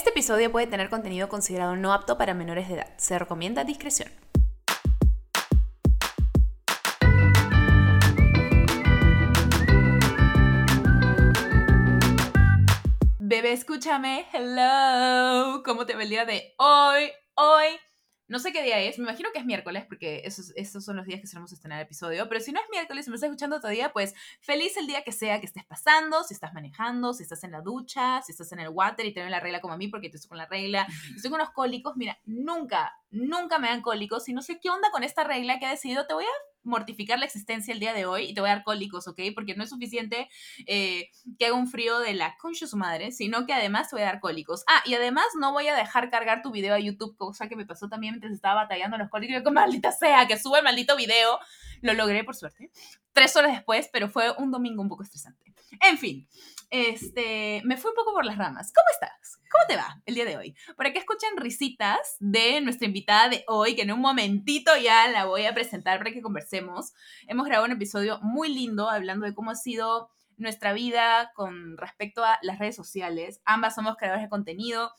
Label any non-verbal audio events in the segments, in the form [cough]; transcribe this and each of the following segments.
Este episodio puede tener contenido considerado no apto para menores de edad. Se recomienda discreción. Bebé, escúchame. Hello. ¿Cómo te va el día de hoy? Hoy no sé qué día es, me imagino que es miércoles, porque esos, esos son los días que solemos estrenar el episodio, pero si no es miércoles y me estás escuchando todavía, pues feliz el día que sea que estés pasando, si estás manejando, si estás en la ducha, si estás en el water y te la regla como a mí, porque te estoy con la regla, estoy con unos cólicos, mira, nunca, nunca me dan cólicos y no sé qué onda con esta regla que ha decidido, te voy a mortificar la existencia el día de hoy y te voy a dar cólicos, ¿ok? Porque no es suficiente eh, que haga un frío de la concha su madre, sino que además te voy a dar cólicos. Ah, y además no voy a dejar cargar tu video a YouTube, cosa que me pasó también mientras estaba batallando los cólicos. Yo, maldita sea, que sube el maldito video. Lo logré, por suerte. Tres horas después, pero fue un domingo un poco estresante. En fin, este, me fui un poco por las ramas. ¿Cómo estás? ¿Cómo te va el día de hoy? Para que escuchen risitas de nuestra invitada de hoy, que en un momentito ya la voy a presentar para que conversemos. Hemos grabado un episodio muy lindo hablando de cómo ha sido nuestra vida con respecto a las redes sociales. Ambas somos creadores de contenido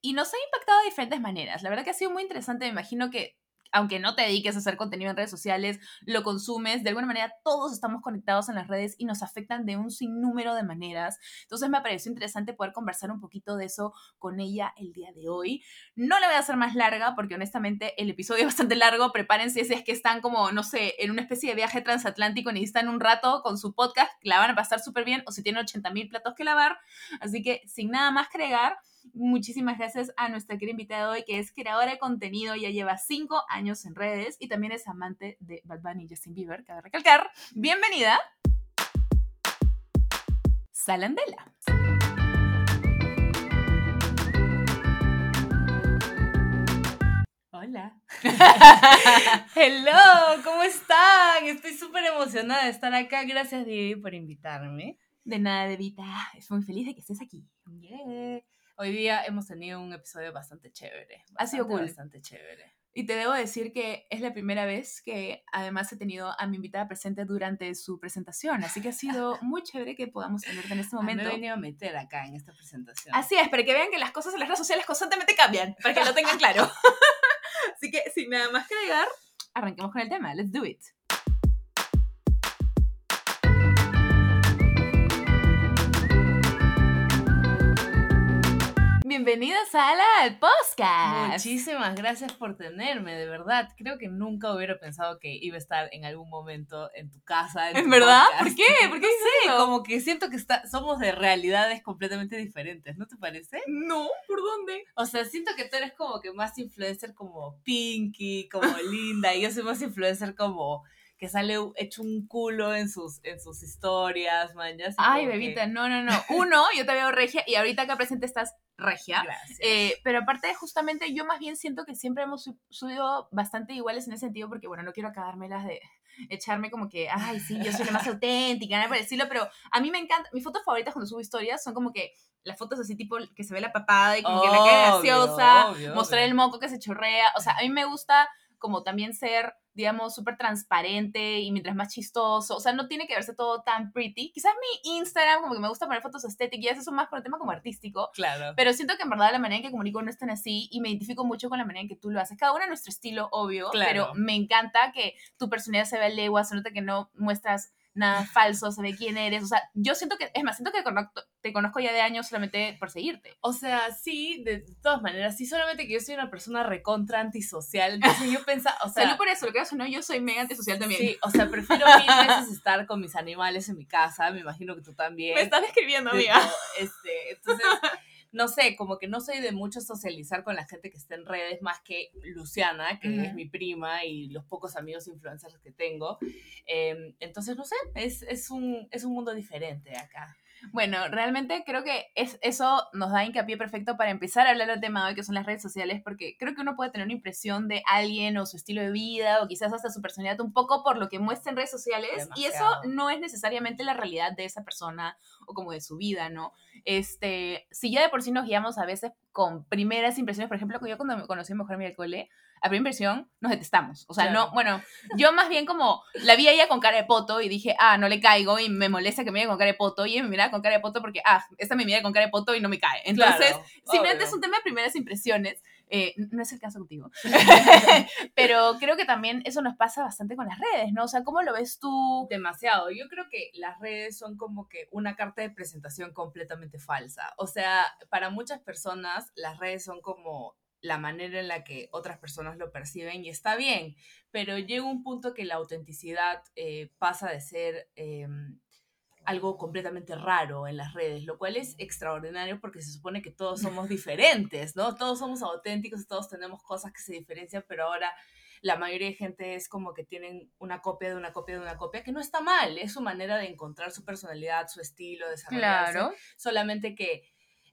y nos ha impactado de diferentes maneras. La verdad que ha sido muy interesante. Me imagino que aunque no te dediques a hacer contenido en redes sociales, lo consumes, de alguna manera todos estamos conectados en las redes y nos afectan de un sinnúmero de maneras. Entonces me pareció interesante poder conversar un poquito de eso con ella el día de hoy. No la voy a hacer más larga porque honestamente el episodio es bastante largo. Prepárense si es que están como, no sé, en una especie de viaje transatlántico y necesitan un rato con su podcast, la van a pasar súper bien o si tienen 80 mil platos que lavar. Así que sin nada más que agregar, Muchísimas gracias a nuestra querida invitada hoy, que es creadora de contenido, ya lleva cinco años en redes y también es amante de Bad Bunny y Justin Bieber, cabe recalcar. Bienvenida, Salandela. Hola. [laughs] Hello, ¿cómo están? Estoy súper emocionada de estar acá. Gracias, Divi, por invitarme. De nada, Devita. Estoy muy feliz de que estés aquí. Yeah. Hoy día hemos tenido un episodio bastante chévere. ha sido cool. Bastante chévere. Y te debo decir que es la primera vez que además he tenido a mi invitada presente durante su presentación, así que ha sido [laughs] muy chévere que podamos tenerte en este momento. me he venido a meter acá en esta presentación. Así es, para que vean que las cosas en las redes sociales constantemente cambian, para que lo tengan claro. [laughs] así que sin nada más que agregar, arranquemos con el tema. Let's do it. Bienvenidos a la podcast. Muchísimas gracias por tenerme, de verdad. Creo que nunca hubiera pensado que iba a estar en algún momento en tu casa. ¿En, verdad? ¿Por qué? ¿Por qué sí? Como que siento que está, somos de realidades completamente diferentes, ¿no te parece? No, ¿por dónde? O sea, siento que tú eres como que más influencer como Pinky, como [laughs] Linda, y yo soy más influencer como que sale hecho un culo en sus, en sus historias, man. Ay, bebita, no, no, no. Uno, yo te veo regia y ahorita acá presente estás regia. Eh, pero aparte, justamente, yo más bien siento que siempre hemos subido bastante iguales en ese sentido, porque bueno, no quiero acabármelas de echarme como que, ay, sí, yo soy la más [laughs] auténtica, nada por decirlo, pero a mí me encanta, mis fotos favoritas cuando subo historias son como que las fotos así tipo que se ve la papada y como que la cara graciosa, mostrar el moco que se chorrea, o sea, a mí me gusta como también ser digamos, súper transparente y mientras más chistoso. O sea, no tiene que verse todo tan pretty. Quizás mi Instagram, como que me gusta poner fotos estéticas, eso más por el tema como artístico. Claro. Pero siento que en verdad la manera en que comunico no es tan así y me identifico mucho con la manera en que tú lo haces. Cada uno a nuestro estilo, obvio. Claro. Pero me encanta que tu personalidad se vea legua, se nota que no muestras nada falso, se ve quién eres. O sea, yo siento que, es más, siento que te conozco ya de años solamente por seguirte. O sea, sí, de todas maneras, sí, solamente que yo soy una persona recontra antisocial. Entonces yo pensaba, o sea. Salud por eso, lo que haces, no, yo soy mega antisocial también. Sí, o sea, prefiero mil veces estar con mis animales en mi casa, me imagino que tú también. Me estás escribiendo, amiga. Este, entonces no sé, como que no soy de mucho socializar con la gente que está en redes, más que Luciana, que es mi prima, y los pocos amigos influencers que tengo. Em, entonces, no sé, es, es, un, es un mundo diferente acá. Bueno, realmente creo que es, eso nos da hincapié perfecto para empezar a hablar del tema de hoy, que son las redes sociales, porque creo que uno puede tener una impresión de alguien o su estilo de vida o quizás hasta su personalidad un poco por lo que muestra en redes sociales y eso no es necesariamente la realidad de esa persona o como de su vida, ¿no? Este, si ya de por sí nos guiamos a veces con primeras impresiones, por ejemplo, yo cuando me conocí a Mejor Amiga del Cole, a primera impresión nos detestamos. O sea, no, bueno, yo más bien como la vi a ella con cara de poto y dije, ah, no le caigo y me molesta que me mire con cara de poto y ella me mira con cara de poto porque, ah, esta me mira con cara de poto y no me cae. Entonces, simplemente es un tema de primeras impresiones. Eh, no es el caso contigo. [laughs] Pero creo que también eso nos pasa bastante con las redes, ¿no? O sea, ¿cómo lo ves tú? Demasiado. Yo creo que las redes son como que una carta de presentación completamente falsa. O sea, para muchas personas las redes son como la manera en la que otras personas lo perciben y está bien, pero llega un punto que la autenticidad eh, pasa de ser em, algo completamente raro en las redes, lo cual es extraordinario porque se supone que todos somos [laughs] diferentes, ¿no? Todos somos auténticos, todos tenemos cosas que se diferencian, pero ahora la mayoría de gente es como que tienen una copia de una copia de una copia, que no está mal, es su manera de encontrar su personalidad, su estilo, desarrollarse. Claro. Solamente que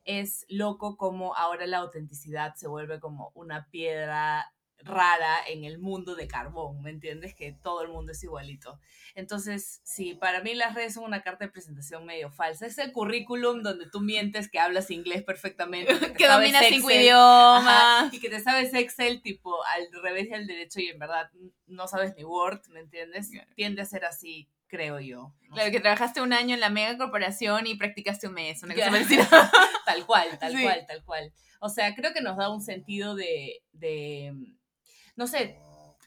es loco como ahora la autenticidad se vuelve como una piedra rara en el mundo de carbón, ¿me entiendes? Que todo el mundo es igualito. Entonces, sí, para mí las redes son una carta de presentación medio falsa. Es el currículum donde tú mientes que hablas inglés perfectamente. Que, [laughs] dominas cinco idiomas. y que te sabes Excel tipo al revés y al derecho y en verdad no sabes ni Word, ¿me entiendes? Tiende a ser así creo yo. claro, que trabajaste un año en la mega corporación y practicaste un mes, una [laughs] tal cual, tal cual, tal cual. O sea, creo que nos da un sentido de, de no sé,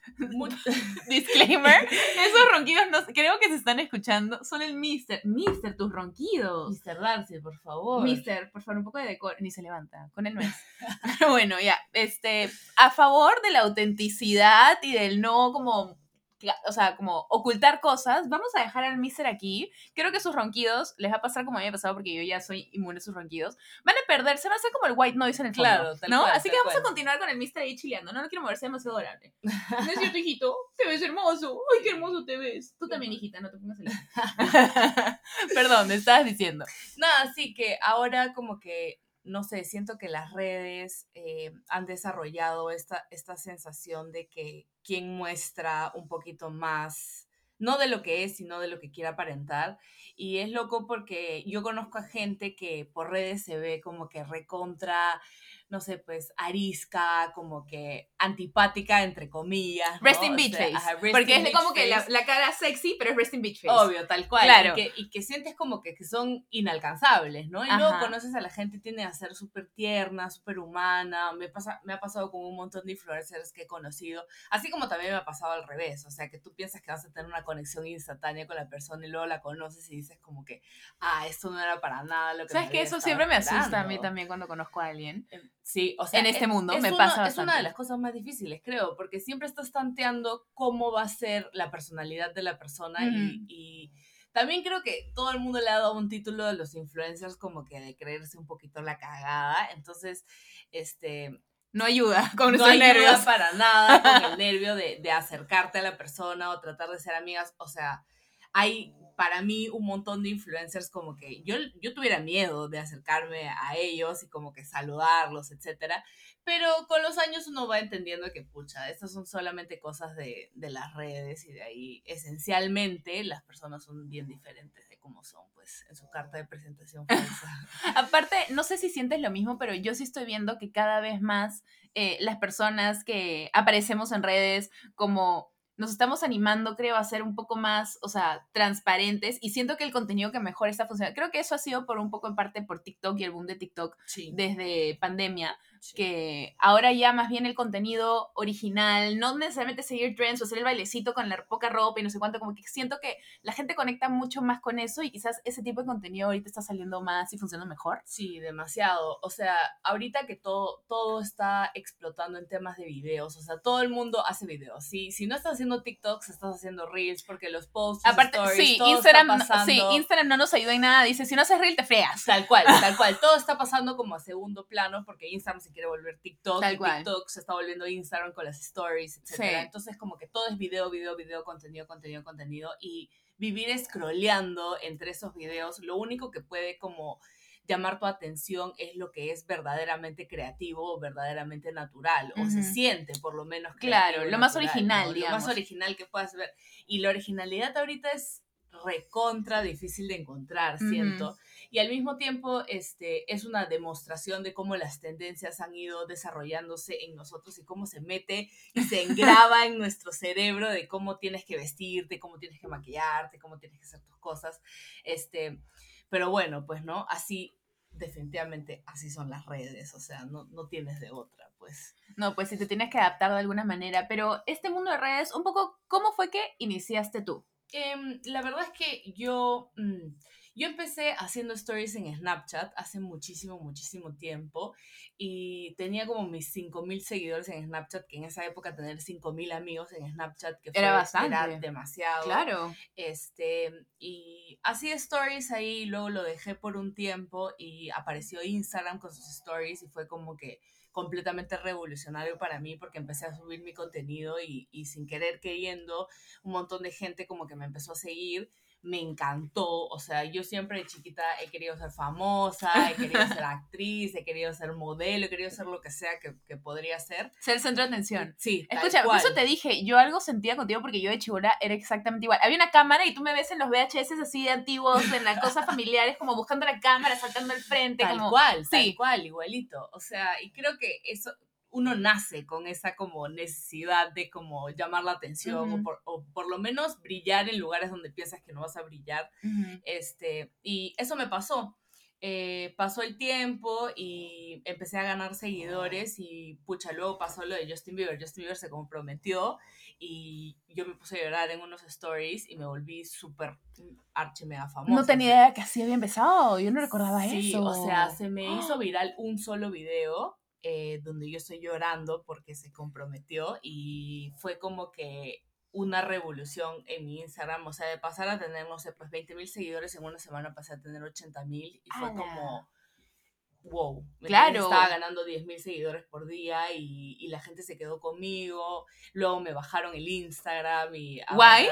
[laughs] Disclaimer, esos ronquidos no, creo que se están escuchando. Son el Mister. Mister, tus ronquidos. Mister Darcy, por favor. Mister, por favor, un poco de decor. Ni se levanta, con él no es. bueno, ya, este, a favor de la autenticidad y del no como o sea, como ocultar cosas, vamos a dejar al mister aquí. Creo que sus ronquidos les va a pasar como a mí me ha pasado porque yo ya soy inmune a sus ronquidos. Van a perderse, va a ser como el white noise en el fondo, claro, ¿no? Así que vamos a continuar con el mister ahí chileando. No, no quiero moverse demasiado adorable. ¿No es cierto, hijito? Te ves hermoso. Ay, qué hermoso te ves. Tú también, hijita, no te pongas el... [laughs] [laughs] Perdón, me estabas diciendo. Nada, sí que ahora como que no sé, siento que las redes eh, han desarrollado esta, esta sensación de que quien muestra un poquito más, no de lo que es, sino de lo que quiere aparentar. Y es loco porque yo conozco a gente que por redes se ve como que recontra no sé, pues arisca, como que antipática, entre comillas. ¿no? Resting Beach Face. porque es como que la, cara sexy, pero es Resting Beach Face. Obvio, tal cual. Claro. Y que, sientes como que, son inalcanzables, ¿no? Y luego conoces a la gente tiene a ser súper tierna, súper humana. Me, pasa, me ha pasado con un montón de influencers que he conocido, así como también me ha pasado al revés. O sea, que tú piensas que vas a tener una conexión instantánea con la persona y luego la conoces y dices como que, ah, esto no era para nada lo que ¿Sabes que Eso siempre me asusta a mí también cuando conozco a alguien. Sí, o sea, en este mundo me pasa Es una de las cosas más difíciles, creo, porque siempre estás tanteando cómo va a ser la personalidad de la persona y, también creo que todo el mundo le ha dado un título a los influencers como que de creerse un poquito la cagada, entonces, este... No ayuda con no ayuda para nada con el [laughs] nervio de, de acercarte a la persona o tratar de ser amigas, o sea, hay para mí un montón de influencers como que yo, yo tuviera miedo de acercarme a ellos y como que saludarlos, etcétera. Pero con los años uno va entendiendo que, pucha, estas son solamente cosas de, de las redes y de ahí esencialmente las personas son bien diferentes de cómo son, pues, en su carta de presentación. [laughs] Aparte, no sé si sientes lo mismo, pero yo sí estoy viendo que cada vez más eh, las personas que aparecemos en redes como nos estamos animando, creo, a ser un poco más, o sea, transparentes y siento que el contenido que mejor está funcionando, creo que eso ha sido por un poco en parte por TikTok y el boom de TikTok desde pandemia, que ahora ya más bien el contenido original, no necesariamente seguir trends o hacer el bailecito con la poca ropa y no sé cuánto, como que siento que la gente conecta mucho más con eso y quizás ese tipo de contenido ahorita está saliendo más y funcionando mejor. Sí, demasiado. O sea, ahorita que todo, todo está explotando en temas de videos, o sea, todo el mundo hace videos. Si, si no estás haciendo TikToks, estás haciendo Reels porque los posts, Aparte, sí, Instagram, sí, Instagram no nos ayuda en nada. Dice, si no haces Reel, te freas. Tal cual, tal [laughs] cual. Todo está pasando como a segundo plano porque Instagram se quiere volver TikTok, Tal TikTok se está volviendo Instagram con las stories, etc. Entonces como que todo es video, video, video, contenido, contenido, contenido y vivir scrolleando entre esos videos, lo único que puede como llamar tu atención es lo que es verdaderamente creativo o verdaderamente natural, o se siente por lo menos Claro, lo más original, Lo más original que puedas ver. Y la originalidad ahorita es recontra difícil de encontrar, siento. Y al mismo tiempo, este, es una demostración de cómo las tendencias han ido desarrollándose en nosotros y cómo se mete y se [laughs] engraba en nuestro cerebro de cómo tienes que vestirte, cómo tienes que maquillarte, cómo tienes que hacer tus cosas. Este, pero bueno, pues no, así definitivamente así son las redes, o sea, no, no tienes de otra, pues. No, pues si te tienes que adaptar de alguna manera, pero este mundo de redes, un poco, ¿cómo fue que iniciaste tú? Em, la verdad es que yo, mm, yo empecé haciendo stories en Snapchat hace muchísimo, muchísimo tiempo y tenía como mis 5.000 seguidores en Snapchat, que en esa época tener 5.000 amigos en Snapchat, que era bastante. Era demasiado. Claro. Este, y hacía stories ahí, luego lo dejé por un tiempo y apareció Instagram con sus stories y fue como que completamente revolucionario para mí porque empecé a subir mi contenido y, y sin querer queriendo un montón de gente como que me empezó a seguir me encantó. O sea, yo siempre de chiquita he querido ser famosa, he querido ser [laughs] actriz, he querido ser modelo, he querido ser lo que sea que, que podría ser. Ser centro de atención. Sí. Escucha, por eso te dije, yo algo sentía contigo porque yo de chibura era exactamente igual. Había una cámara y tú me ves en los VHS así de antiguos, en las cosas familiares, como buscando la cámara, saltando al frente. Tal como... cual, sí. tal cual, igualito. O sea, y creo que eso, uno nace con esa como necesidad de como llamar la atención o, por, o por lo menos brillar en lugares donde piensas que no vas a brillar. Este, y eso me pasó. Eh, pasó el tiempo y empecé a ganar seguidores y pucha, luego pasó lo de Justin Bieber. Justin Bieber se comprometió y yo me puse a llorar en unos stories y me volví súper archi mega famosa. No tenía idea que así había empezado, yo no recordaba Sí, eso. o sea, se me hizo [gasps] viral un solo video eh, donde yo estoy llorando porque se comprometió y fue como que una revolución en mi Instagram, o sea, de pasar a tener, no sé, pues 20 mil seguidores en una semana pasé a tener 80 mil y fue como, wow, ¿me Claro. Estaba ganando 10 mil seguidores por día y, y la gente se quedó conmigo, luego me bajaron el Instagram y... Guay.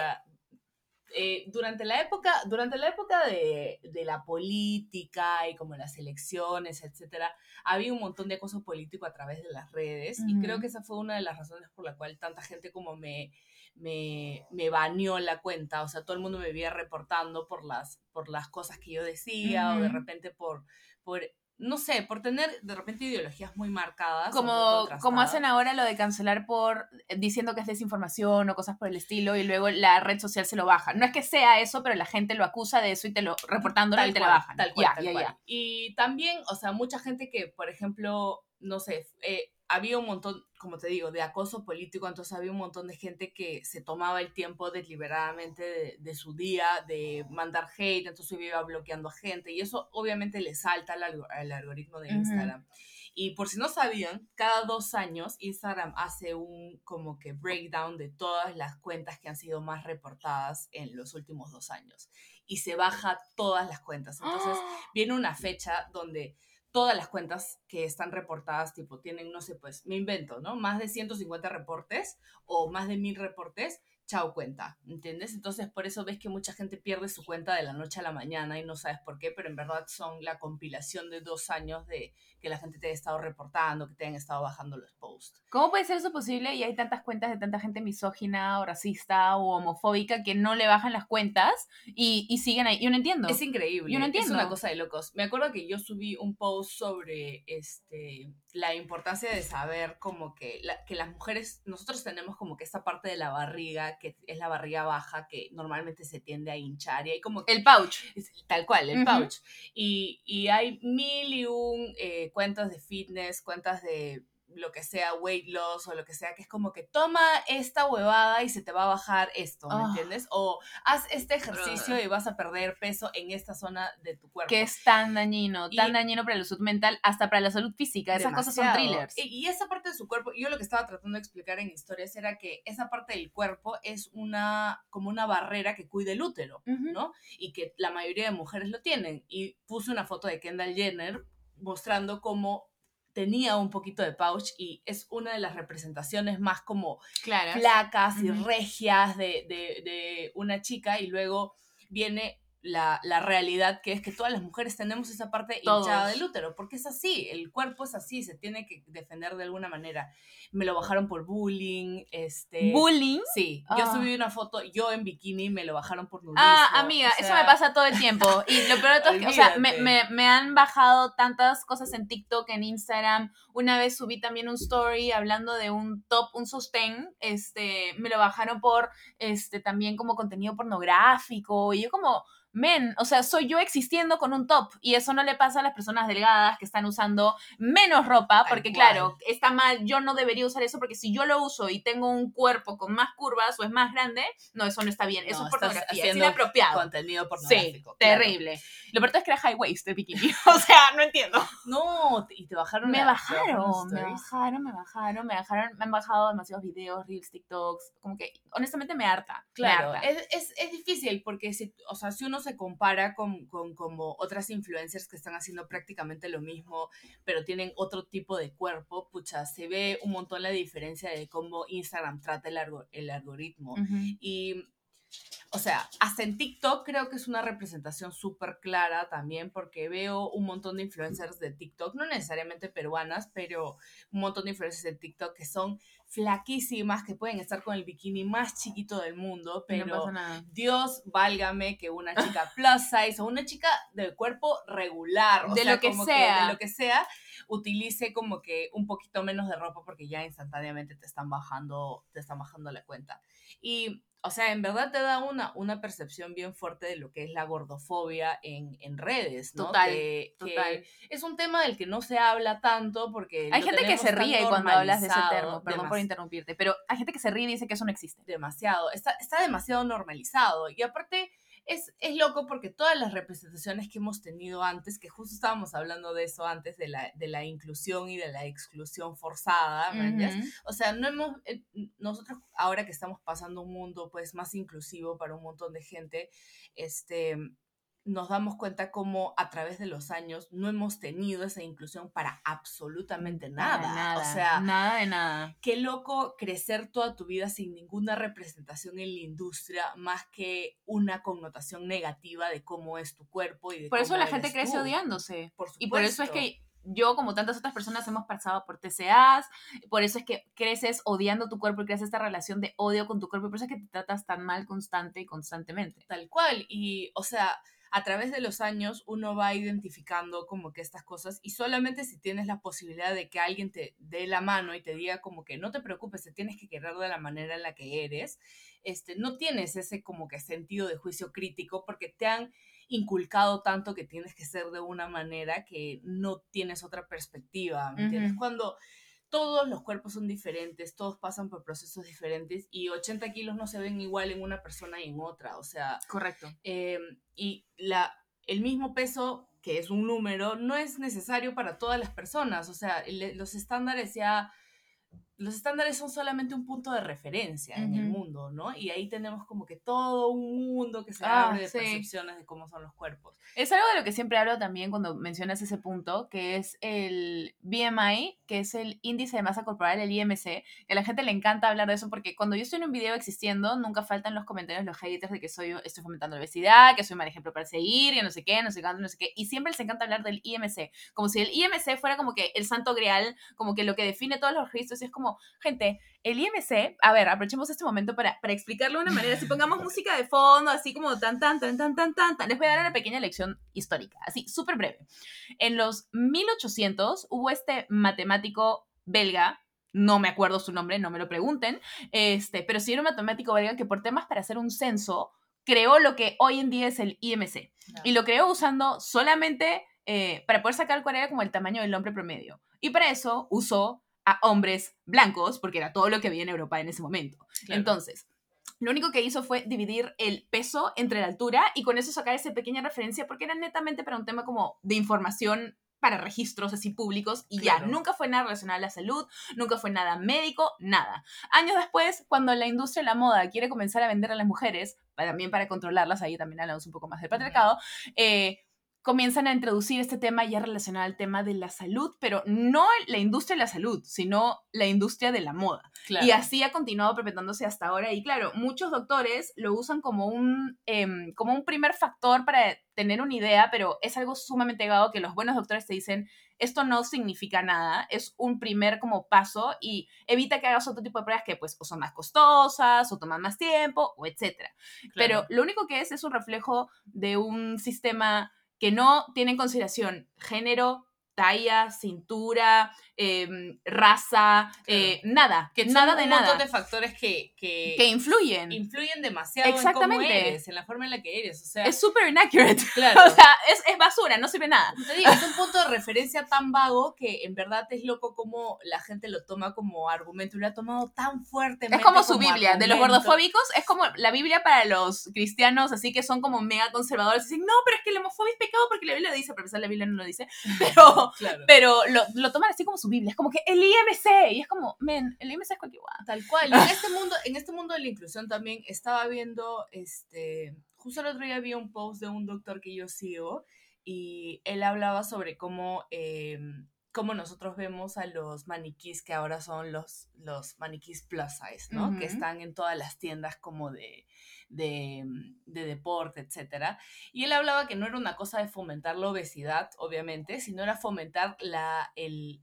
Eh, durante la época, durante la época de, de la política y como las elecciones, etcétera, había un montón de acoso político a través de las redes y creo que esa fue una de las razones por la cual tanta gente como me, me, me baneó la cuenta, o sea, todo el mundo me veía reportando por las, por las cosas que yo decía o de repente por, por, no sé, por tener de repente ideologías muy marcadas. Como, como hacen ahora lo de cancelar por eh, diciendo que es desinformación o cosas por el estilo y luego la red social se lo baja. No es que sea eso, pero la gente lo acusa de eso y te lo reportándolo y te la bajan. Tal cual, tal cual. Y también, o sea, mucha gente que, por ejemplo, no sé, eh, había un montón, como te digo, de acoso político, entonces había un montón de gente que se tomaba el tiempo deliberadamente de, de su día de mandar hate, entonces iba bloqueando a gente y eso obviamente le salta al, al algoritmo de. Instagram. Y por si no sabían, cada dos años Instagram hace un como que breakdown de todas las cuentas que han sido más reportadas en los últimos dos años. Y se baja todas las cuentas. Entonces viene una fecha donde todas las cuentas que están reportadas, tipo, tienen, no sé, pues, me invento, ¿no? Más de 150 reportes o más de 1000 reportes, chao cuenta, ¿entiendes? Entonces, por eso ves que mucha gente pierde su cuenta de la noche a la mañana y no sabes por qué, pero en verdad son la compilación de dos años de que la gente te haya estado reportando, que te hayan estado bajando los posts. ¿Cómo puede ser eso posible? Y hay tantas cuentas de tanta gente misógina o racista o homofóbica que no le bajan las cuentas y, y siguen ahí. Yo no entiendo. Es increíble. Yo no Es entiendo. una cosa de locos. Me acuerdo que yo subí un post sobre este, la importancia de saber como que, la- que las mujeres, nosotros tenemos como que esta parte de la barriga, que es la barriga baja, que normalmente se tiende a hinchar y hay como que... El pouch. Es tal cual, el Ujú. pouch. Y, y hay mil y un eh, cuentas de fitness, cuentas de lo que sea, weight loss o lo que sea, que es como que toma esta huevada y se te va a bajar esto, ¿me Ah. entiendes? O haz este ejercicio y vas a perder peso en esta zona de tu cuerpo. Que es tan dañino, tan dañino para la salud mental, hasta para la salud física. Esas cosas son thrillers. Y, y esa parte de su cuerpo, yo lo que estaba tratando de explicar en historias era que esa parte del cuerpo es una, como una barrera que cuida el útero. ¿no? Y que la mayoría de mujeres lo tienen. Y puse una foto de Kendall Jenner mostrando cómo tenía un poquito de pouch y es una de las representaciones más como Claro. flacas y regias de, de- de una chica y luego viene la, la, realidad que es que todas las mujeres tenemos esa parte hinchada del útero, porque es así, el cuerpo es así, se tiene que defender de alguna manera. Me lo bajaron por bullying, este... ¿Bullying? Sí, yo ah. subí una foto, yo en bikini, me lo bajaron por nudismo. Ah, amiga, eso me pasa todo el tiempo. Y lo peor de todo es que, o sea, me, me, me, han bajado tantas cosas en TikTok, en Instagram. Una vez subí también un story hablando de un top, un sostén, este, me lo bajaron por, este, también como contenido pornográfico. Y yo como men, o sea, soy yo existiendo con un top y eso no le pasa a las personas delgadas que están usando menos ropa, porque claro, está mal, yo no debería usar eso porque si yo lo uso y tengo un cuerpo con más curvas o es más grande, no, eso no está bien, eso es pornografía, es inapropiado. Contenido pornográfico. Sí, terrible. Lo peor es que era high waist de bikini, [laughs] o sea, no entiendo. No, y te bajaron. Me bajaron, me bajaron, me bajaron, me bajaron, me han bajado demasiados videos, reels, TikToks, como que honestamente me harta. Claro, Es, es, es, difícil porque si, o sea, si uno se compara con, con, como otras influencers que están haciendo prácticamente lo mismo, pero tienen otro tipo de cuerpo, pucha, se ve un montón la diferencia de cómo Instagram trata el, el algoritmo. Y o sea, hasta en TikTok creo que es una representación súper clara también porque veo un montón de influencers de TikTok, no necesariamente peruanas, pero un montón de influencers de TikTok que son flaquísimas, que pueden estar con el bikini más chiquito del mundo, pero Dios válgame que una [laughs] chica plus size o una chica de cuerpo regular, o de sea, lo que como sea. Que de lo que sea, utilice como que un poquito menos de ropa porque ya instantáneamente te están bajando, te están bajando la cuenta. Y o sea, en verdad te da una, una percepción bien fuerte de lo que es la gordofobia en, en redes, ¿no? Total, que, total. es un tema del que no se habla tanto porque... Hay gente que se ríe cuando hablas de ese termo, perdón por interrumpirte, pero hay gente que se ríe y dice que eso no existe. Demasiado, está, está demasiado normalizado. Y aparte es, es, loco porque todas las representaciones que hemos tenido antes, que justo estábamos hablando de eso antes, de la, de la inclusión y de la exclusión forzada, O sea, no hemos, eh, nosotros ahora que estamos pasando un mundo pues más inclusivo para un montón de gente, este, nos damos cuenta cómo a través de los años no hemos tenido esa inclusión para absolutamente nada. o sea, nada de nada. Qué loco crecer toda tu vida sin ninguna representación en la industria más que una connotación negativa de cómo es tu cuerpo y de Por eso la gente crece odiándose. Por y por eso es que yo, como tantas otras personas, hemos pasado por TCAs, por eso es que creces odiando tu cuerpo y creas esta relación de odio con tu cuerpo, y por eso es que te tratas tan mal constante y constantemente. Tal cual, y o sea, a través de los años uno va identificando como que estas cosas y solamente si tienes la posibilidad de que alguien te dé la mano y te diga como que no te preocupes, te tienes que querer de la manera en la que eres, este, no tienes ese como que sentido de juicio crítico porque te han inculcado tanto que tienes que ser de una manera que no tienes otra perspectiva, ¿me entiendes? Cuando todos los cuerpos son diferentes, todos pasan por procesos diferentes y 80 kilos no se ven igual en una persona y en otra, o sea... Correcto. Em, y la, el mismo peso, que es un número, no es necesario para todas las personas, o sea, los estándares ya los estándares son solamente un punto de referencia en el mundo, ¿no? Y ahí tenemos como que todo un mundo que se ah, abre de percepciones de cómo son los cuerpos. Es algo de lo que siempre hablo también cuando mencionas ese punto, que es el BMI, que es el índice de masa corporal, el IMC, que a la gente le encanta hablar de eso porque cuando yo estoy en un video existiendo, nunca faltan los comentarios los haters de que soy, estoy fomentando la obesidad, que soy mal ejemplo para seguir, que no sé qué, no sé cuánto, no sé qué, y siempre les encanta hablar del IMC, como si el IMC fuera como que el santo grial, como que lo que define todos los registros, y es como gente, el IMC, a ver, aprovechemos este momento para, para explicarlo de una manera, si pongamos [laughs] música de fondo, así como tan, tan, tan, tan, tan, tan, tan, les voy a dar una pequeña lección histórica, así, súper breve. En los 1800 hubo este matemático belga, no me acuerdo su nombre, no me lo pregunten, este, pero sí era un matemático belga que por temas para hacer un censo creó lo que hoy en día es el IMC. Y lo creó usando solamente eh, para poder sacar cuál era como el tamaño del hombre promedio. Y para eso usó a hombres blancos, porque era todo lo que había en Europa en ese momento. Entonces, lo único que hizo fue dividir el peso entre la altura y con eso sacar esa pequeña referencia, porque era netamente para un tema como de información para registros así públicos y ya, nunca fue nada relacionado a la salud, nunca fue nada médico, nada. Años después, cuando la industria de la moda quiere comenzar a vender a las mujeres, también para controlarlas, ahí también hablamos un poco más del patriarcado, eh, comienzan a introducir este tema ya relacionado al tema de la salud, pero no la industria de la salud, sino la industria de la moda. Y así ha continuado perpetuándose hasta ahora. Y claro, muchos doctores lo usan como un, em, como un primer factor para tener una idea, pero es algo sumamente vago que los buenos doctores te dicen, esto no significa nada, es un primer como paso y evita que hagas otro tipo de pruebas que pues o son más costosas o toman más tiempo o etcétera. Pero lo único que es es un reflejo de un sistema que no tiene en consideración género, talla, cintura, em, raza, eh, nada, que nada de nada. Un montón de factores que, que, influyen. Influyen demasiado Exactamente. en cómo eres, en la forma en la que eres. O sea, es súper inaccurate. [laughs] Claro. o sea, es, es, basura, no sirve nada. Te digo, es un punto de referencia tan vago que en verdad es loco como la gente lo toma como argumento y lo ha tomado tan fuertemente. Es como su Biblia. De los gordofóbicos, es como la Biblia para los cristianos, así que son como mega conservadores. Dicen, no, pero es que la homofobia es pecado porque la Biblia lo dice, pero la Biblia no lo dice. [laughs] Pero, pero lo, lo toman así como su Biblia. Es como que el IMC. Y es como, men, el IMC es cualquier Tal cual. Y en este mundo, en este mundo de la inclusión también estaba viendo, este, justo el otro día vi un post de un doctor que yo sigo y él hablaba sobre cómo, em, cómo nosotros vemos a los maniquís que ahora son los, los maniquís plus size, ¿no? Que están en todas las tiendas como de de, de deporte, etc. Y él hablaba que no era una cosa de fomentar la obesidad, obviamente, sino era fomentar la,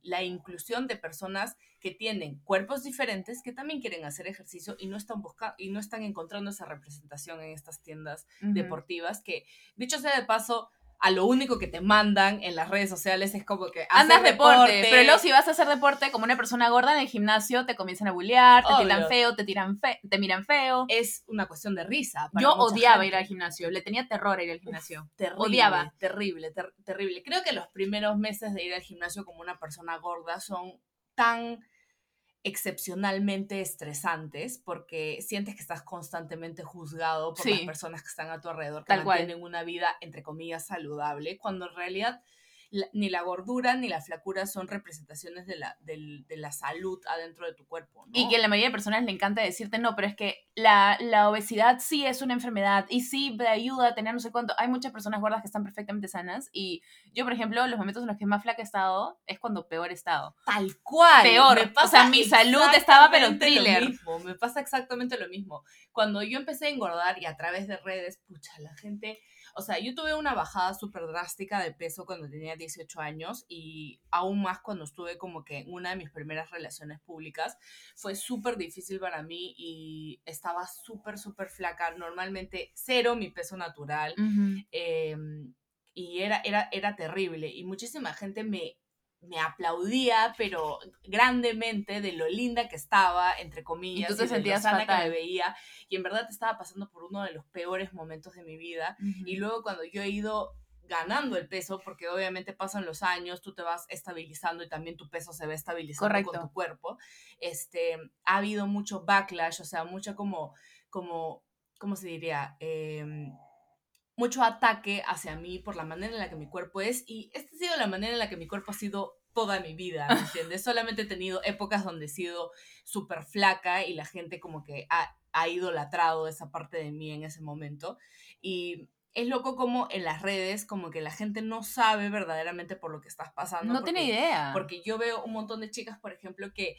la inclusión de personas que tienen cuerpos diferentes, que también quieren hacer ejercicio y no están buscando y no están encontrando esa representación en estas tiendas deportivas, que dicho sea de paso, a lo único que te mandan en las redes sociales es como que andas deporte, pero luego si vas a hacer deporte como una persona gorda en el gimnasio te comienzan a bullear, te tiran feo, te tiran fe te miran feo. Es una cuestión de risa. Yo odiaba ir al gimnasio, le tenía terror a ir al gimnasio. terrible, odiaba. Terrible, terrible. Creo que los primeros meses de ir al gimnasio como una persona gorda son tan excepcionalmente estresantes porque sientes que estás constantemente juzgado por las personas que están a tu alrededor, que mantienen una vida, entre comillas, saludable, cuando en realidad ni la gordura ni la flacura son representaciones de la, de, la salud adentro de tu cuerpo. Y que a la mayoría de personas le encanta decirte, no, pero es que la, la, obesidad sí es una enfermedad y sí te ayuda a tener no sé cuánto. Hay muchas personas gordas que están perfectamente sanas y yo, por ejemplo, los momentos en los que más flaca he estado es cuando peor he estado. Tal cual. Peor. o sea, mi salud estaba pero thriller. Me pasa exactamente lo mismo. Cuando yo empecé a engordar y a través de redes, pucha, la gente o sea, yo tuve una bajada súper drástica de peso cuando tenía 18 años y aún más cuando estuve como que en una de mis primeras relaciones públicas. Fue súper difícil para mí y estaba súper, súper flaca. Normalmente cero mi peso natural. Em, y era, era, era terrible. Y muchísima gente me me aplaudía, pero grandemente de lo linda que estaba, entre comillas, y, tú te sentías sana que me veía, y en verdad estaba pasando por uno de los peores momentos de mi vida, y luego cuando yo he ido ganando el peso, porque obviamente pasan los años, tú te vas estabilizando y también tu peso se va estabilizando con tu cuerpo, este, ha habido mucho backlash, o sea, mucho como, como, ¿cómo se diría? Em, mucho ataque hacia mí por la manera en la que mi cuerpo es y esta ha sido la manera en la que mi cuerpo ha sido toda mi vida, ¿me [laughs] entiendes? Solamente he tenido épocas donde he sido súper flaca y la gente como que ha, ha idolatrado esa parte de mí en ese momento y es loco como en las redes, como que la gente no sabe verdaderamente por lo que estás pasando. No tiene idea. Porque yo veo un montón de chicas, por ejemplo, que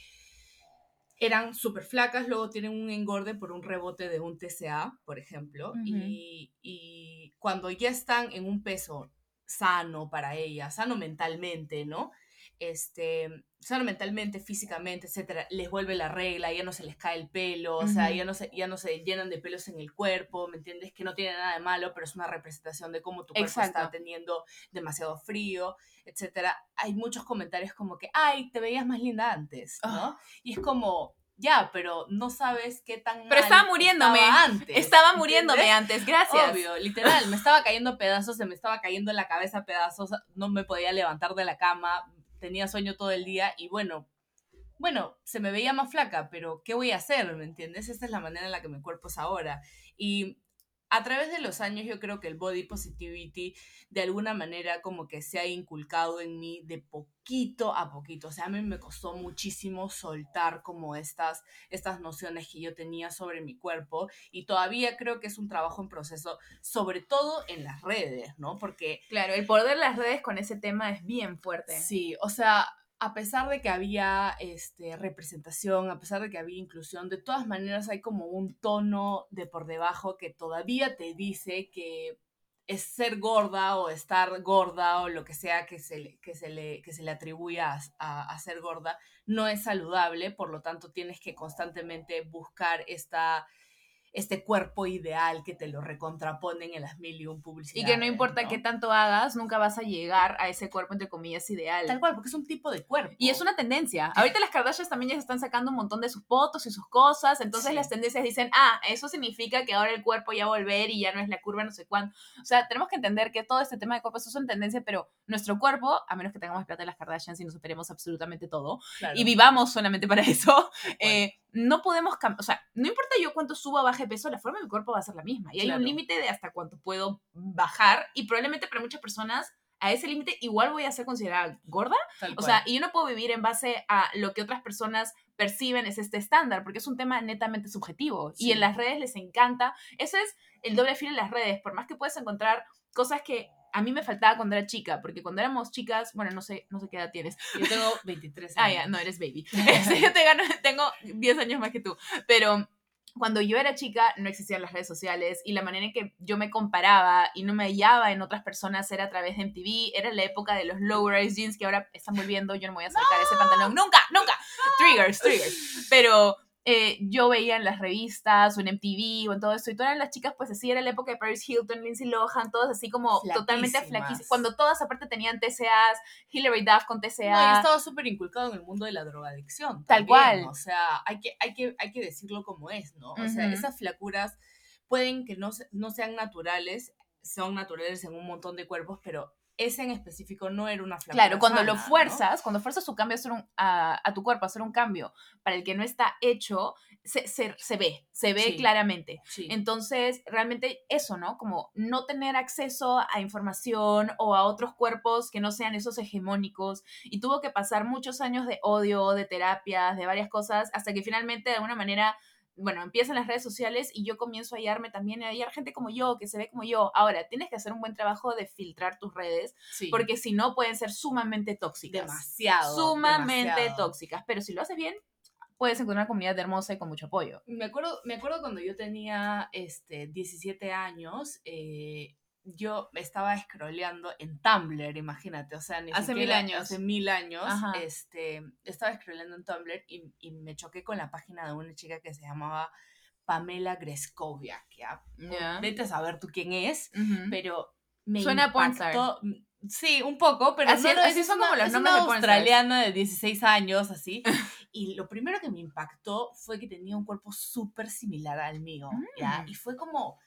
eran súper flacas, luego tienen un engorde por un rebote de un TCA, por ejemplo, y, y, cuando ya están en un peso sano para ellas, sano mentalmente, ¿no? Este, sano mentalmente, físicamente, etcétera, les vuelve la regla, ya no se les cae el pelo, o sea, ya no, se, ya no se llenan de pelos en el cuerpo, ¿me entiendes? Que no tiene nada de malo, pero es una representación de cómo tu cuerpo está teniendo demasiado frío, etcétera. Hay muchos comentarios como que, ay, te veías más linda antes, ¿no? Ah. Y es como, ya, pero no sabes qué tan. Pero estaba muriéndome. Estaba antes. Estaba muriéndome antes, gracias. Obvio, literal. Me estaba cayendo pedazos, se me estaba cayendo en la cabeza pedazos, no me podía levantar de la cama, tenía sueño todo el día y bueno, bueno, se me veía más flaca, pero ¿qué voy a hacer? ¿Me entiendes? Esta es la manera en la que mi cuerpo es ahora. Y a través de los años yo creo que el body positivity de alguna manera como que se ha inculcado en mí de poquito a poquito. O sea, a mí me costó muchísimo soltar como estas, estas nociones que yo tenía sobre mi cuerpo y todavía creo que es un trabajo en proceso, sobre todo en las redes, ¿no? Porque... Claro, el poder de las redes con ese tema es bien fuerte. Sí, o sea, a pesar de que había este, representación, a pesar de que había inclusión, de todas maneras hay como un tono de por debajo que todavía te dice que es ser gorda o estar gorda o lo que sea que se le, que se le, que se le atribuya a, a ser gorda, no es saludable, por lo tanto tienes que constantemente buscar esta este cuerpo ideal que te lo recontraponen en las mil y un publicidades. Y que no importa qué tanto hagas, nunca vas a llegar a ese cuerpo, entre comillas, ideal. Tal cual, porque es un tipo de cuerpo. Y es una tendencia. Ahorita las Kardashians también ya se están sacando un montón de sus fotos y sus cosas, entonces las tendencias dicen, ah, eso significa que ahora el cuerpo ya va a volver y ya no es la curva, no sé cuándo. O sea, tenemos que entender que todo este tema de cuerpo es una tendencia, pero nuestro cuerpo, a menos que tengamos plata de las Kardashians y nos operemos absolutamente todo, y vivamos solamente para [laughs] eso, eh, no podemos cambiar, o sea, no importa yo cuánto suba o baje peso, la forma de mi cuerpo va a ser la misma. Y hay un límite de hasta cuánto puedo bajar y probablemente para muchas personas a ese límite igual voy a ser considerada gorda. o sea, y yo no puedo vivir en base a lo que otras personas perciben es este estándar, porque es un tema netamente subjetivo. Y en las redes les encanta. Ese es el doble filo en las redes. Por más que puedes encontrar cosas que a mí me faltaba cuando era chica, porque cuando éramos chicas, bueno, no sé, no sé qué edad tienes. Yo tengo 23 años. Ah, ya, no, eres baby. [laughs] yo te gano, tengo 10 años más que tú, pero cuando yo era chica no existían las redes sociales y la manera en que yo me comparaba y no me hallaba en otras personas era a través de MTV, era la época de los low rise jeans que ahora están volviendo, yo no me voy a acercar ese pantalón, nunca, nunca, triggers, triggers, pero eh, yo veía en las revistas o en MTV o en todo eso, y todas las chicas, pues así era la época de Paris Hilton, Lindsay Lohan, todas así como totalmente flaquísimas. Cuando todas aparte tenían TCAs, Hilary Duff con TCA. No, y estaba súper inculcado en el mundo de la drogadicción. Tal cual. O sea, hay que, hay, que, hay que decirlo como es, ¿no? O sea, esas flacuras pueden que no, no sean naturales, son naturales en un montón de cuerpos, pero ese en específico no era una. Claro, cuando lo fuerzas, cuando fuerzas su cambio a, a, tu cuerpo a hacer un cambio para el que no está hecho, se, se, ve, se ve claramente. Entonces, realmente eso, ¿no? Como no tener acceso a información o a otros cuerpos que no sean esos hegemónicos. Y tuvo que pasar muchos años de odio, de terapias, de varias cosas, hasta que finalmente de alguna manera bueno, empiezan las redes sociales y yo comienzo a hallarme también, a hallar gente como yo, que se ve como yo. Ahora, tienes que hacer un buen trabajo de filtrar tus redes, porque si no pueden ser sumamente tóxicas. Demasiado. Sumamente tóxicas, pero si lo haces bien, puedes encontrar una comunidad hermosa y con mucho apoyo. Me acuerdo, me acuerdo cuando yo tenía este, 17 años, eh, yo estaba scrolleando en Tumblr, imagínate, o sea, ni hace mil años. Hace mil años, este, estaba scrolleando en Tumblr y, y, me choqué con la página de una chica que se llamaba Pamela Greskovia, que vete a saber tú quién es, pero me Suena impactó. Sí, un poco, pero así, así son como los nombres de australiana de 16 años, así. [laughs] [laughs] y lo primero que me impactó fue que tenía un cuerpo súper similar al mío, ¿ya? Mm. Y fue como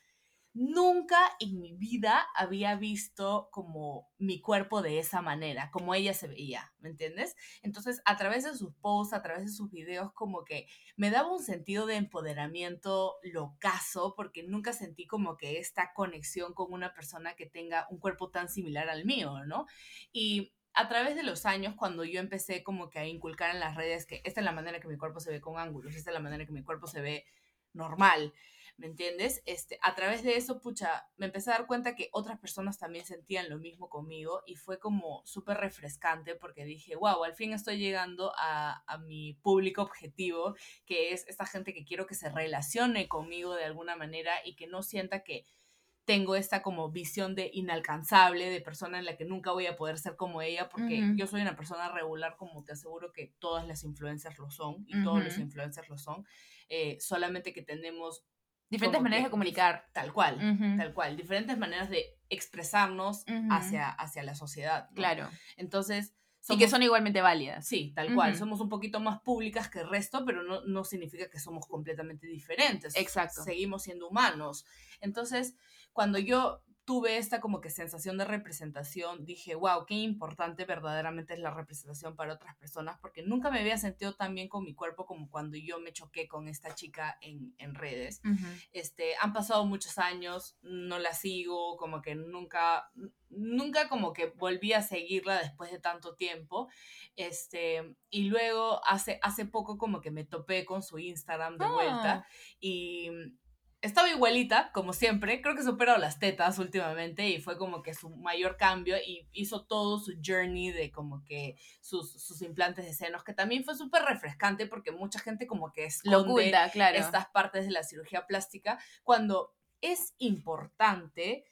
nunca en mi vida había visto como mi cuerpo de esa manera, como ella se veía, ¿me entiendes? Entonces, a través de sus posts, a través de sus videos, como que me daba un sentido de empoderamiento locazo, porque nunca sentí como que esta conexión con una persona que tenga un cuerpo tan similar al mío, ¿no? Y a través de los años, cuando yo empecé como que a inculcar en las redes que esta es la manera que mi cuerpo se ve con ángulos, esta es la manera que mi cuerpo se ve normal, ¿me entiendes? Este, a través de eso, pucha, me empecé a dar cuenta que otras personas también sentían lo mismo conmigo y fue como súper refrescante porque dije, wow, al fin estoy llegando a, a, mi público objetivo, que es esta gente que quiero que se relacione conmigo de alguna manera y que no sienta que tengo esta como visión de inalcanzable, de persona en la que nunca voy a poder ser como ella, porque yo soy una persona regular, como te aseguro que todas las influencers lo son y todos los influencers lo son, eh, solamente que tenemos Diferentes maneras de comunicar. Tal cual, tal cual. Diferentes maneras de expresarnos hacia, hacia la sociedad. Claro. Entonces... y que son igualmente válidas. Sí, tal cual. Somos un poquito más públicas que el resto, pero no, no significa que somos completamente diferentes. Exacto. Seguimos siendo humanos. Entonces, cuando yo tuve esta como que sensación de representación, dije, wow, qué importante verdaderamente es la representación para otras personas, porque nunca me había sentido tan bien con mi cuerpo como cuando yo me choqué con esta chica en, en redes. este, han pasado muchos años, no la sigo, como que nunca, nunca como que volví a seguirla después de tanto tiempo. Este, y luego hace, hace poco como que me topé con su Instagram de vuelta ah. y estaba igualita, como siempre. Creo que superó las tetas últimamente y fue como que su mayor cambio y hizo todo su journey de como que sus, sus implantes de senos, que también fue súper refrescante porque mucha gente como que esconde claro. estas partes de la cirugía plástica cuando es importante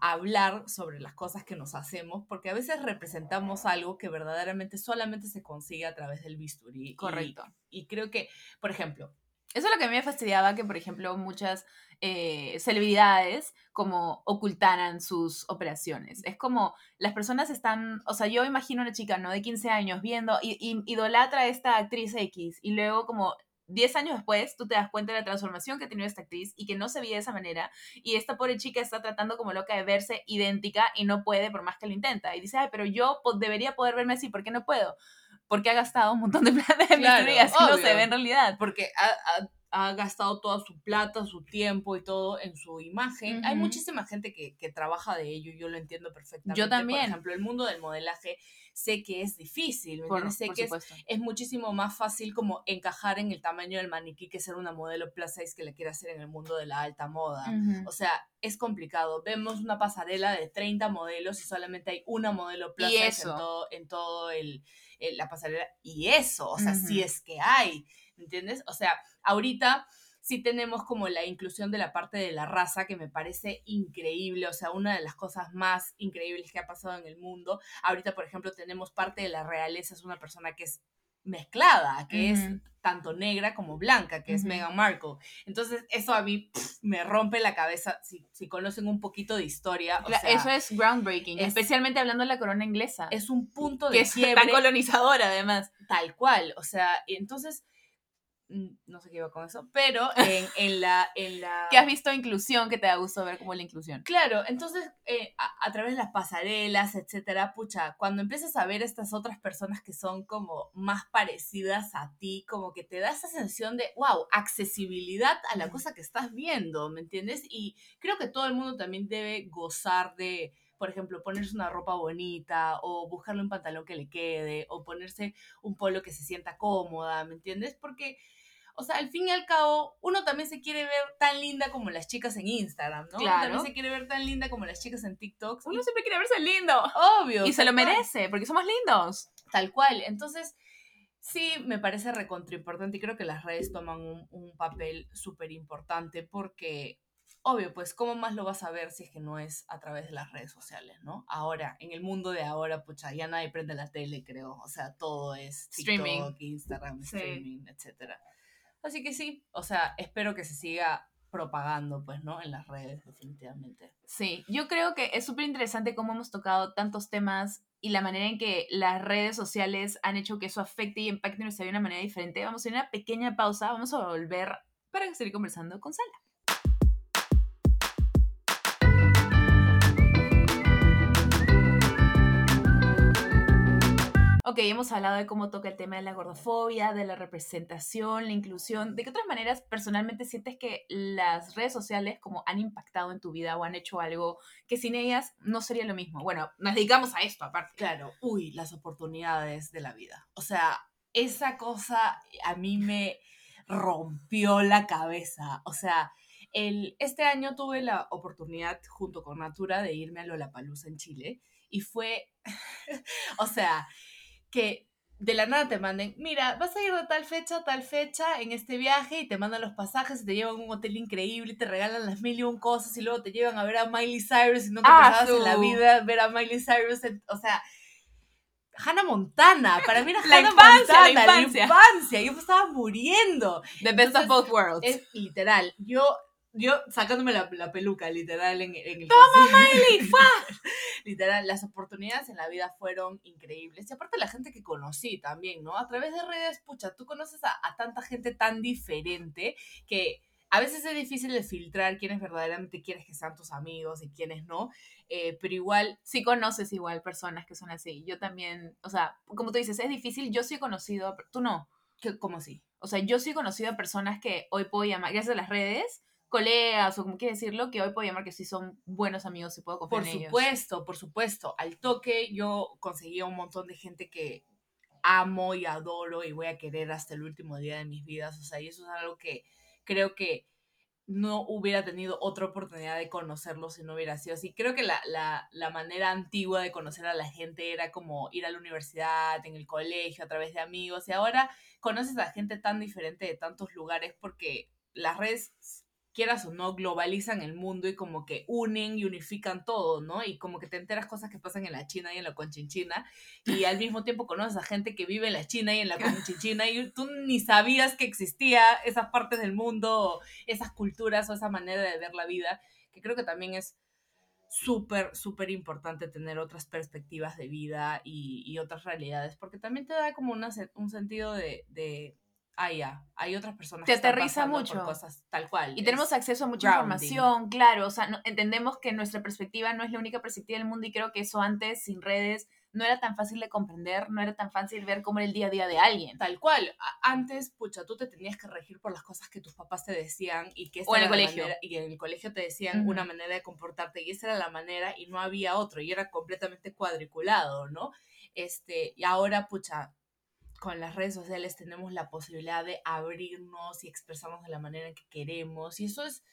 hablar sobre las cosas que nos hacemos, porque a veces representamos algo que verdaderamente solamente se consigue a través del bisturí. Correcto. Y, creo que, por ejemplo, eso es lo que a mí me fastidiaba, que por ejemplo muchas eh, celebridades como ocultaran sus operaciones. Es como las personas están, o sea, yo imagino una chica, ¿no? De 15 años viendo, y, idolatra a esta actriz X, y luego como 10 años después, tú te das cuenta de la transformación que ha tenido esta actriz y que no se veía de esa manera. Y esta pobre chica está tratando como loca de verse idéntica y no puede por más que lo intenta. Y dice, ay, pero yo debería poder verme así, ¿por qué no puedo? Porque ha gastado un montón de plata en claro, y no se ve en realidad. Porque ha, ha gastado toda su plata, su tiempo y todo en su imagen. Hay muchísima gente que, que, trabaja de ello, yo lo entiendo perfectamente. Yo también. Por ejemplo, el mundo del modelaje sé que es difícil, ¿me sé que es, muchísimo más fácil como encajar en el tamaño del maniquí que ser una modelo plus size que le quiere hacer en el mundo de la alta moda. O sea, es complicado. Vemos una pasarela de 30 modelos y solamente hay una modelo plus size en todo, en todo el, la pasarela. Y eso, o sea, si es que hay, ¿entiendes? O sea, ahorita sí tenemos como la inclusión de la parte de la raza que me parece increíble, o sea, una de las cosas más increíbles que ha pasado en el mundo. Ahorita, por ejemplo, tenemos parte de la realeza, es una persona que es mezclada, que es tanto negra como blanca, que es Meghan Markle. Entonces, eso a mí me rompe la cabeza si, si, conocen un poquito de historia. eso es groundbreaking, especialmente hablando de la corona inglesa. Es un punto de que es tan colonizadora, además. Tal cual, o sea, entonces no sé qué iba con eso, pero [laughs] en, en, la, en la... Que has visto inclusión, que te da gusto ver como la inclusión. Claro, entonces eh, a, través de las pasarelas, etcétera, pucha, cuando empiezas a ver estas otras personas que son como más parecidas a ti, como que te da esa sensación de, wow, accesibilidad a la cosa que estás viendo, ¿me entiendes? Y creo que todo el mundo también debe gozar de por ejemplo, ponerse una ropa bonita o buscarle un pantalón que le quede o ponerse un polo que se sienta cómoda, ¿me entiendes? Porque o sea, al fin y al cabo, uno también se quiere ver tan linda como las chicas en Instagram, ¿no? Claro. Uno también se quiere ver tan linda como las chicas en TikTok. Uno siempre quiere verse lindo. Obvio. Y se lo merece, porque somos lindos. Tal cual. Entonces, sí me parece recontra importante y creo que las redes toman un, papel súper importante porque, obvio, pues, ¿cómo más lo vas a ver si es que no es a través de las redes sociales, ¿no? Ahora, en el mundo de ahora, pucha, ya nadie prende la tele, creo. O sea, todo es TikTok, streaming. Instagram, streaming, etcétera. Así que sí, o sea, espero que se siga propagando, pues, ¿no? En las redes, definitivamente. Sí, yo creo que es súper interesante cómo hemos tocado tantos temas y la manera en que las redes sociales han hecho que eso afecte y impacte nuestra vida de una manera diferente. Vamos a ir a una pequeña pausa, vamos a volver para seguir conversando con Sala. Ok, hemos hablado de cómo toca el tema de la gordofobia, de la representación, la inclusión. ¿De qué otras maneras personalmente sientes que las redes sociales como han impactado en tu vida o han hecho algo que sin ellas no sería lo mismo? Bueno, nos dedicamos a esto aparte. Claro, uy, las oportunidades de la vida. O sea, esa cosa a mí me rompió la cabeza. O sea, el, este año tuve la oportunidad junto con Natura de irme a Lollapalooza en Chile y fue, [laughs] o sea, que de la nada te manden, mira, vas a ir de tal fecha a tal fecha en este viaje y te mandan los pasajes, te llevan a un hotel increíble y te regalan las mil y un cosas y luego te llevan a ver a Miley Cyrus y no te ah, en la vida ver a Miley Cyrus, o sea, Hannah Montana, para mí era [laughs] la Hannah infancia, Montana, la infancia. la infancia, yo estaba muriendo. The best of both worlds. Es literal, yo yo sacándome la, la, peluca, literal, en, en el ¡Toma, Miley! [laughs] literal, las oportunidades en la vida fueron increíbles. Y aparte la gente que conocí también, ¿no? A través de redes, pucha, tú conoces a, a tanta gente tan diferente que a veces es difícil de filtrar quiénes verdaderamente quieres que sean tus amigos y quiénes no, eh, pero igual... Sí conoces igual personas que son así. Yo también, o sea, como tú dices, es difícil. Yo sí he conocido, tú no. ¿Cómo así? O sea, yo sí he conocido a personas que hoy puedo llamar, gracias a las redes, colegas o como quieres decirlo, que hoy puedo llamar que sí son buenos amigos y puedo confiar por en ellos. Por supuesto, por supuesto. Al toque yo conseguí un montón de gente que amo y adoro y voy a querer hasta el último día de mis vidas. O sea, y eso es algo que creo que no hubiera tenido otra oportunidad de conocerlo si no hubiera sido así. Creo que la, la, la, manera antigua de conocer a la gente era como ir a la universidad, en el colegio, a través de amigos, y ahora conoces a gente tan diferente de tantos lugares porque las redes quieras o no, globalizan el mundo y como que unen y unifican todo, ¿no? Y como que te enteras cosas que pasan en la China y en la Conchinchina y al mismo tiempo conoces a gente que vive en la China y en la Conchinchina y tú ni sabías que existía esas partes del mundo, esas culturas o esa manera de ver la vida, que creo que también es súper, súper importante tener otras perspectivas de vida y, otras realidades, porque también te da como un sentido de ya, hay otras personas te que aterriza mucho. Por cosas tal cual. Y tenemos acceso a mucha información, claro, o sea, entendemos que nuestra perspectiva no es la única perspectiva del mundo y creo que eso antes, sin redes, no era tan fácil de comprender, no era tan fácil ver cómo era el día a día de alguien. Tal cual. Antes, pucha, tú te tenías que regir por las cosas que tus papás te decían y que o en el colegio. y en el colegio te decían una manera de comportarte y esa era la manera y no había otro y era completamente cuadriculado, ¿no? Este, y ahora, pucha, con las redes sociales tenemos la posibilidad de abrirnos y expresarnos de la manera que queremos. Y eso es,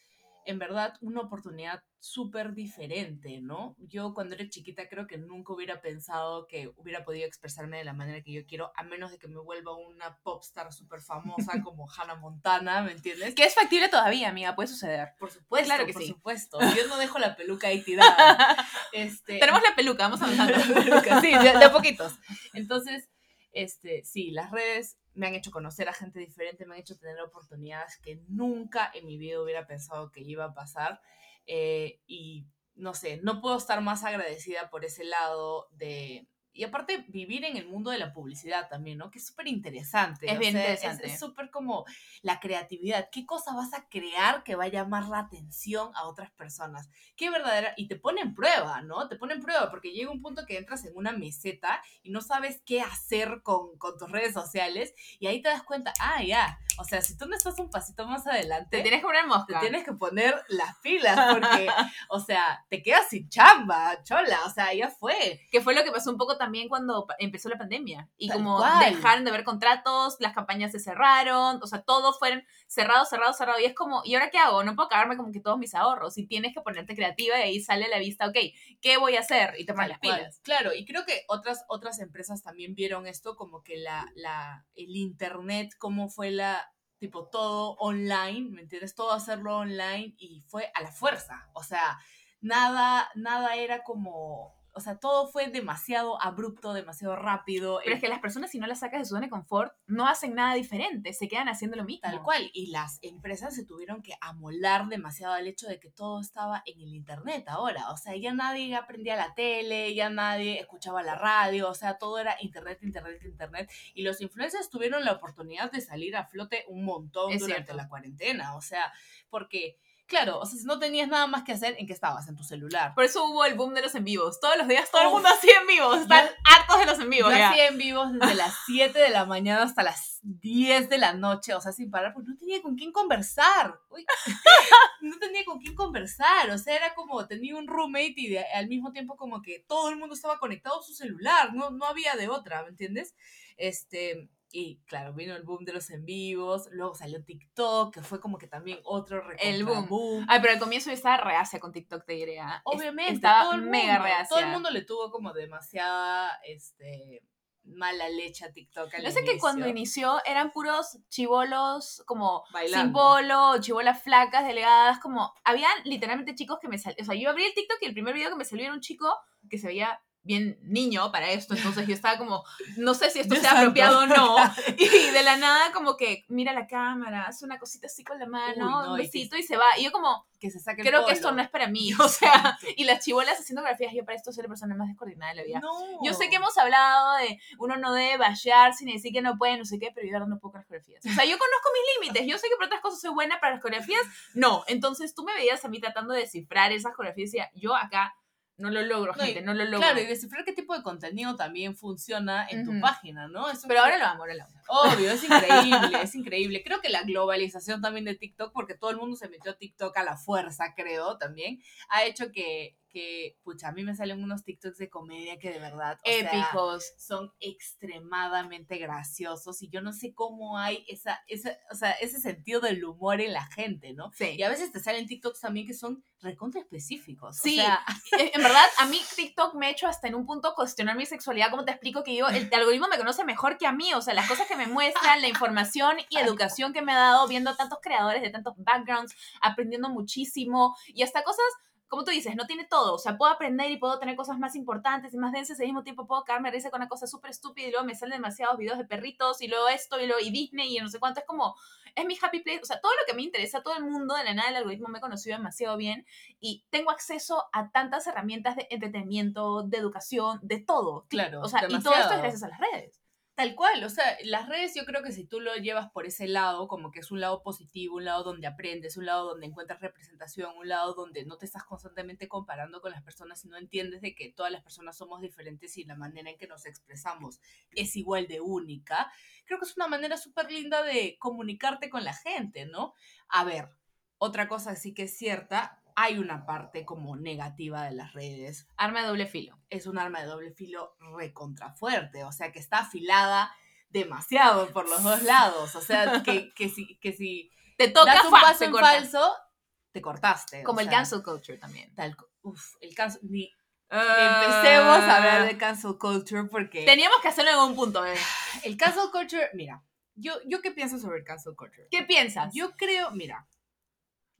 en verdad, una oportunidad súper diferente, ¿no? Yo cuando era chiquita creo que nunca hubiera pensado que hubiera podido expresarme de la manera que yo quiero, a menos de que me vuelva una popstar súper famosa [laughs] como Hannah Montana, ¿me entiendes? Que es factible todavía, amiga, puede suceder. Por supuesto, claro que por supuesto. [laughs] Yo no dejo la peluca ahí tirada. [laughs] Este... Tenemos la peluca, vamos a hablar de la peluca, sí, de, de poquitos. Entonces, este, sí, las redes me han hecho conocer a gente diferente, me han hecho tener oportunidades que nunca en mi vida hubiera pensado que iba a pasar. Eh, y no sé, no puedo estar más agradecida por ese lado de, y aparte, vivir en el mundo de la publicidad también, ¿no? Que es súper interesante. Es bien interesante. Es súper como la creatividad. ¿Qué cosa vas a crear que va a llamar la atención a otras personas? Qué verdadera. Y te pone en prueba, ¿no? Te pone en prueba porque llega un punto que entras en una meseta y no sabes qué hacer con, con tus redes sociales y ahí te das cuenta, ah, ya. O sea, si tú no estás un pasito más adelante. Te tienes que poner mosca. Te tienes que poner las pilas porque, [laughs] o sea, te quedas sin chamba, chola. O sea, ya fue. Que fue lo que pasó un poco también cuando empezó la pandemia. Y como dejaron de haber contratos, las campañas se cerraron, o sea, todo fueron cerrado, cerrado, cerrado. Y es como, ¿y ahora qué hago? No puedo acabarme como que todos mis ahorros. Y tienes que ponerte creativa y ahí sale a la vista, ok, ¿qué voy a hacer? Y te pones las pilas. Claro, y creo que otras, otras empresas también vieron esto como que la, la, el internet, cómo fue la, tipo todo online, ¿me entiendes? Todo hacerlo online y fue a la fuerza. O sea, nada, nada era como o sea, todo fue demasiado abrupto, demasiado rápido. Pero es que las personas, si no las sacas de su zona de confort, no hacen nada diferente, se quedan haciendo lo mismo. Tal cual. Y las empresas se tuvieron que amolar demasiado al hecho de que todo estaba en el Internet ahora. O sea, ya nadie aprendía la tele, ya nadie escuchaba la radio, o sea, todo era Internet, Internet, Internet. Y los influencers tuvieron la oportunidad de salir a flote un montón durante la cuarentena. O sea, porque Claro, o sea, si no tenías nada más que hacer, ¿en qué estabas? En tu celular. Por eso hubo el boom de los en vivos. Todos los días todo el mundo hacía en vivos. Están hartos de los en vivos. Yo hacía en vivos desde las [laughs] 7 de la mañana hasta las 10 de la noche, o sea, sin parar, pues no tenía con quién conversar. [laughs] no tenía con quién conversar. O sea, era como, tenía un roommate y al mismo tiempo como que todo el mundo estaba conectado a su celular. No, no había de otra, ¿me entiendes? Este, y claro, vino el boom de los en vivos, luego salió TikTok, que fue como que también otro El boom. Ay, pero al comienzo yo estaba reacia con TikTok, te diría. Obviamente, estaba mega reacia. Todo el mundo le tuvo como demasiada, este, mala leche a TikTok. Yo sé que cuando inició eran puros chivolos como sin polo, chivolas flacas, delegadas, como habían literalmente chicos que me salían, o sea, yo abrí el TikTok y el primer video que me salió era un chico que se veía bien niño para esto, entonces yo estaba como, no sé si esto sea santo. apropiado o no, [laughs] y de la nada como que mira la cámara, hace una cosita así con la mano, Uy, no, un y besito y se va, y yo como, Que se saque el creo que esto no es para mí, [laughs] o sea, y las chivolas haciendo grafías, yo para esto soy la persona más descoordinada de la vida. No. Yo sé que hemos hablado de uno no debe bashear sin decir que no puede, no sé qué, pero yo verdad no puedo las coreografías. O sea, yo conozco mis límites. Yo sé que por otras cosas soy buena para las coreografías. No. Entonces tú me veías a mí tratando de descifrar esas coreografías y decía, yo acá no lo logro, No, gente, no lo logro. Claro, y descifrar qué tipo de contenido también funciona en tu página, ¿no? Eso pero ahora lo amo, ahora lo amo. Obvio, es increíble, es increíble. Creo que la globalización también de TikTok, porque todo el mundo se metió a TikTok a la fuerza, creo, también, ha hecho que, que pucha, a mí me salen unos TikToks de comedia que de verdad, o sea, Épicos. son extremadamente graciosos y yo no sé cómo hay esa, esa, o sea, ese sentido del humor en la gente, ¿no? Sí. Y a veces te salen TikToks también que son recontra específicos. Sí. O sea, En verdad, a mí TikTok me ha hecho hasta en un punto cuestionar mi sexualidad. Como te explico que yo, el algoritmo me conoce mejor que a mí. O sea, las cosas que me muestran, la información y educación que me ha dado viendo tantos creadores de tantos backgrounds, aprendiendo muchísimo y hasta cosas. Como tú dices, no tiene todo. O sea, puedo aprender y puedo tener cosas más importantes y más densas. Al mismo tiempo puedo caerme de risa con una cosa súper estúpida y luego me salen demasiados videos de perritos y luego esto y luego y Disney y no sé cuánto. Es como, es mi happy place. O sea, todo lo que me interesa, todo el mundo de la nada del algoritmo me ha conocido demasiado bien y tengo acceso a tantas herramientas de entretenimiento, de educación, de todo. Claro, O sea, y todo esto es gracias a las redes. Tal cual, o sea, las redes yo creo que si tú lo llevas por ese lado, como que es un lado positivo, un lado donde aprendes, un lado donde encuentras representación, un lado donde no te estás constantemente comparando con las personas, sino entiendes de que todas las personas somos diferentes y la manera en que nos expresamos es igual de única, creo que es una manera súper linda de comunicarte con la gente, ¿no? A ver, otra cosa sí que es cierta, hay una parte como negativa de las redes, Arma de doble filo. es un arma de doble filo recontra fuerte, o sea que está afilada demasiado por los dos lados, o sea [laughs] que, que si, que si Te toca das un paso en falso, te cortaste. Como el sea, cancel culture también. Tal, uf, el cancel, ni, empecemos a hablar Ah. de cancel culture porque Teníamos que hacerlo en algún punto, bebé. el cancel culture, mira, yo, yo qué pienso sobre el cancel culture. ¿Qué piensas? Yo creo, mira,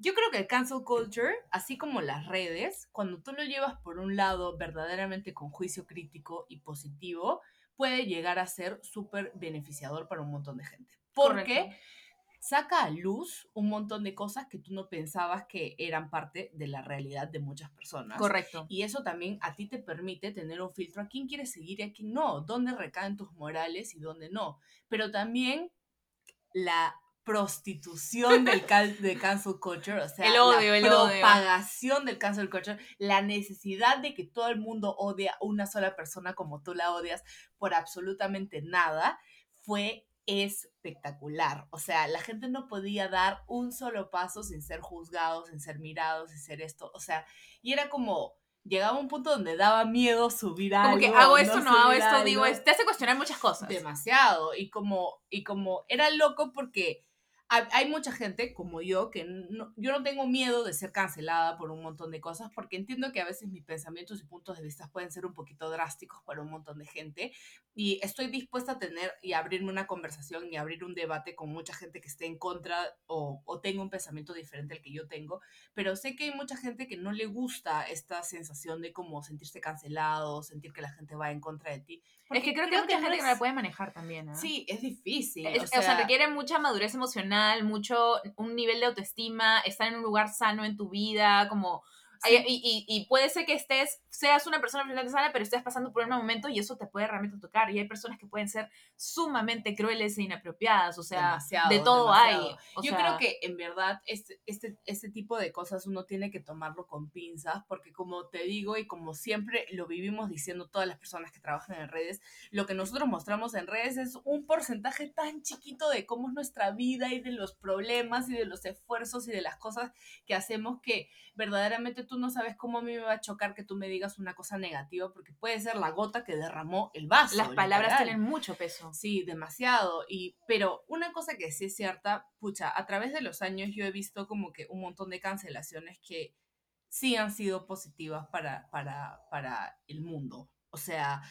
yo creo que el cancel culture, así como las redes, cuando tú lo llevas por un lado verdaderamente con juicio crítico y positivo, puede llegar a ser súper beneficiador para un montón de gente. Porque Correcto. saca a luz un montón de cosas que tú no pensabas que eran parte de la realidad de muchas personas. Correcto. Y eso también a ti te permite tener un filtro a quién quieres seguir y a quién no, dónde recaen tus morales y dónde no. Pero también la prostitución del cal- de cancel culture, o sea, El odio, la el odio. propagación del cancel culture, la necesidad de que todo el mundo odie a una sola persona como tú la odias por absolutamente nada, fue espectacular. O sea, la gente no podía dar un solo paso sin ser juzgados, sin ser mirados, sin ser esto. O sea, y era como, llegaba un punto donde daba miedo subir algo. Como que hago esto, no hago esto, digo, algo. es- te hace cuestionar muchas cosas. Demasiado. Y como, y como era loco porque hay mucha gente como yo que no, yo no tengo miedo de ser cancelada por un montón de cosas porque entiendo que a veces mis pensamientos y puntos de vista pueden ser un poquito drásticos para un montón de gente y estoy dispuesta a tener y abrirme una conversación y abrir un debate con mucha gente que esté en contra o, o tenga un pensamiento diferente al que yo tengo, pero sé que hay mucha gente que no le gusta esta sensación de como sentirse cancelado, sentir que la gente va en contra de ti. Es que porque creo que hay mucha gente que no es- la puede manejar también. ¿ah? Sí, es difícil. Es- o, sea, requiere mucha madurez emocional, mucho, un nivel de autoestima, estar en un lugar sano en tu vida, como... Sí. Y, y- y puede ser que estés, seas una persona sana, pero estés pasando por un momento y eso te puede realmente tocar. Y hay personas que pueden ser sumamente crueles e inapropiadas, o sea, Demasiado, de todo demasiado. hay. O Yo sea, creo que en verdad este, este, este tipo de cosas uno tiene que tomarlo con pinzas, porque como te digo y como siempre lo vivimos diciendo todas las personas que trabajan en redes, lo que nosotros mostramos en redes es un porcentaje tan chiquito de cómo es nuestra vida y de los problemas y de los esfuerzos y de las cosas que hacemos que verdaderamente tú no sabes cómo a mí me va a chocar que tú me digas una cosa negativa, porque puede ser la gota que derramó el vaso. las palabras literal. tienen mucho peso. Sí, demasiado. Y, pero una cosa que sí es cierta, pucha, a través de los años yo he visto como que un montón de cancelaciones que sí han sido positivas para, para, para el mundo. O sea,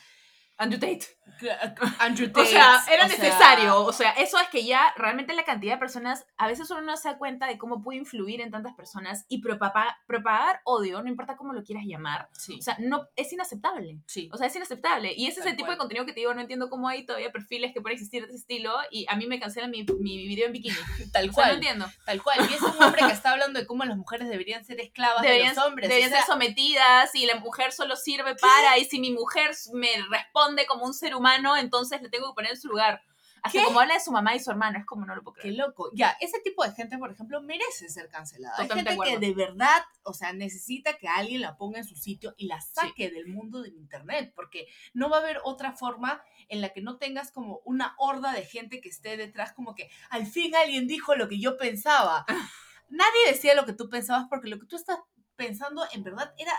Andrew Tate. [laughs] Andrew O Tate. sea, era o sea, necesario. O sea, eso es que ya realmente la cantidad de personas, a veces uno no se da cuenta de cómo puede influir en tantas personas y propagar, propagar odio, no importa cómo lo quieras llamar. Sí, O sea, no, es inaceptable. sí. O sea, es inaceptable. Y ese es el tipo de contenido que te digo, no entiendo cómo hay todavía perfiles que pueden existir de ese estilo y a mí me cancelan mi, mi video en bikini. [laughs] tal O sea, no cual. entiendo. Tal cual. Y es un hombre que está hablando de cómo las mujeres deberían ser esclavas Deberían, de los hombres. deberían o sea, ser sometidas y la mujer solo sirve para, y si mi mujer me responde como un ser humano, entonces le tengo que poner en su lugar. Hasta ¿Qué? como habla de su mamá y su hermano, es como no lo puedo Qué creer. loco. Ya, ese tipo de gente, por ejemplo, merece ser cancelada. Hay Totalmente gente de que de verdad, o sea, necesita que alguien la ponga en su sitio y la saque del mundo del internet, porque no va a haber otra forma en la que no tengas como una horda de gente que esté detrás, como que al fin alguien dijo lo que yo pensaba. [laughs] Nadie decía lo que tú pensabas porque lo que tú estás pensando en verdad era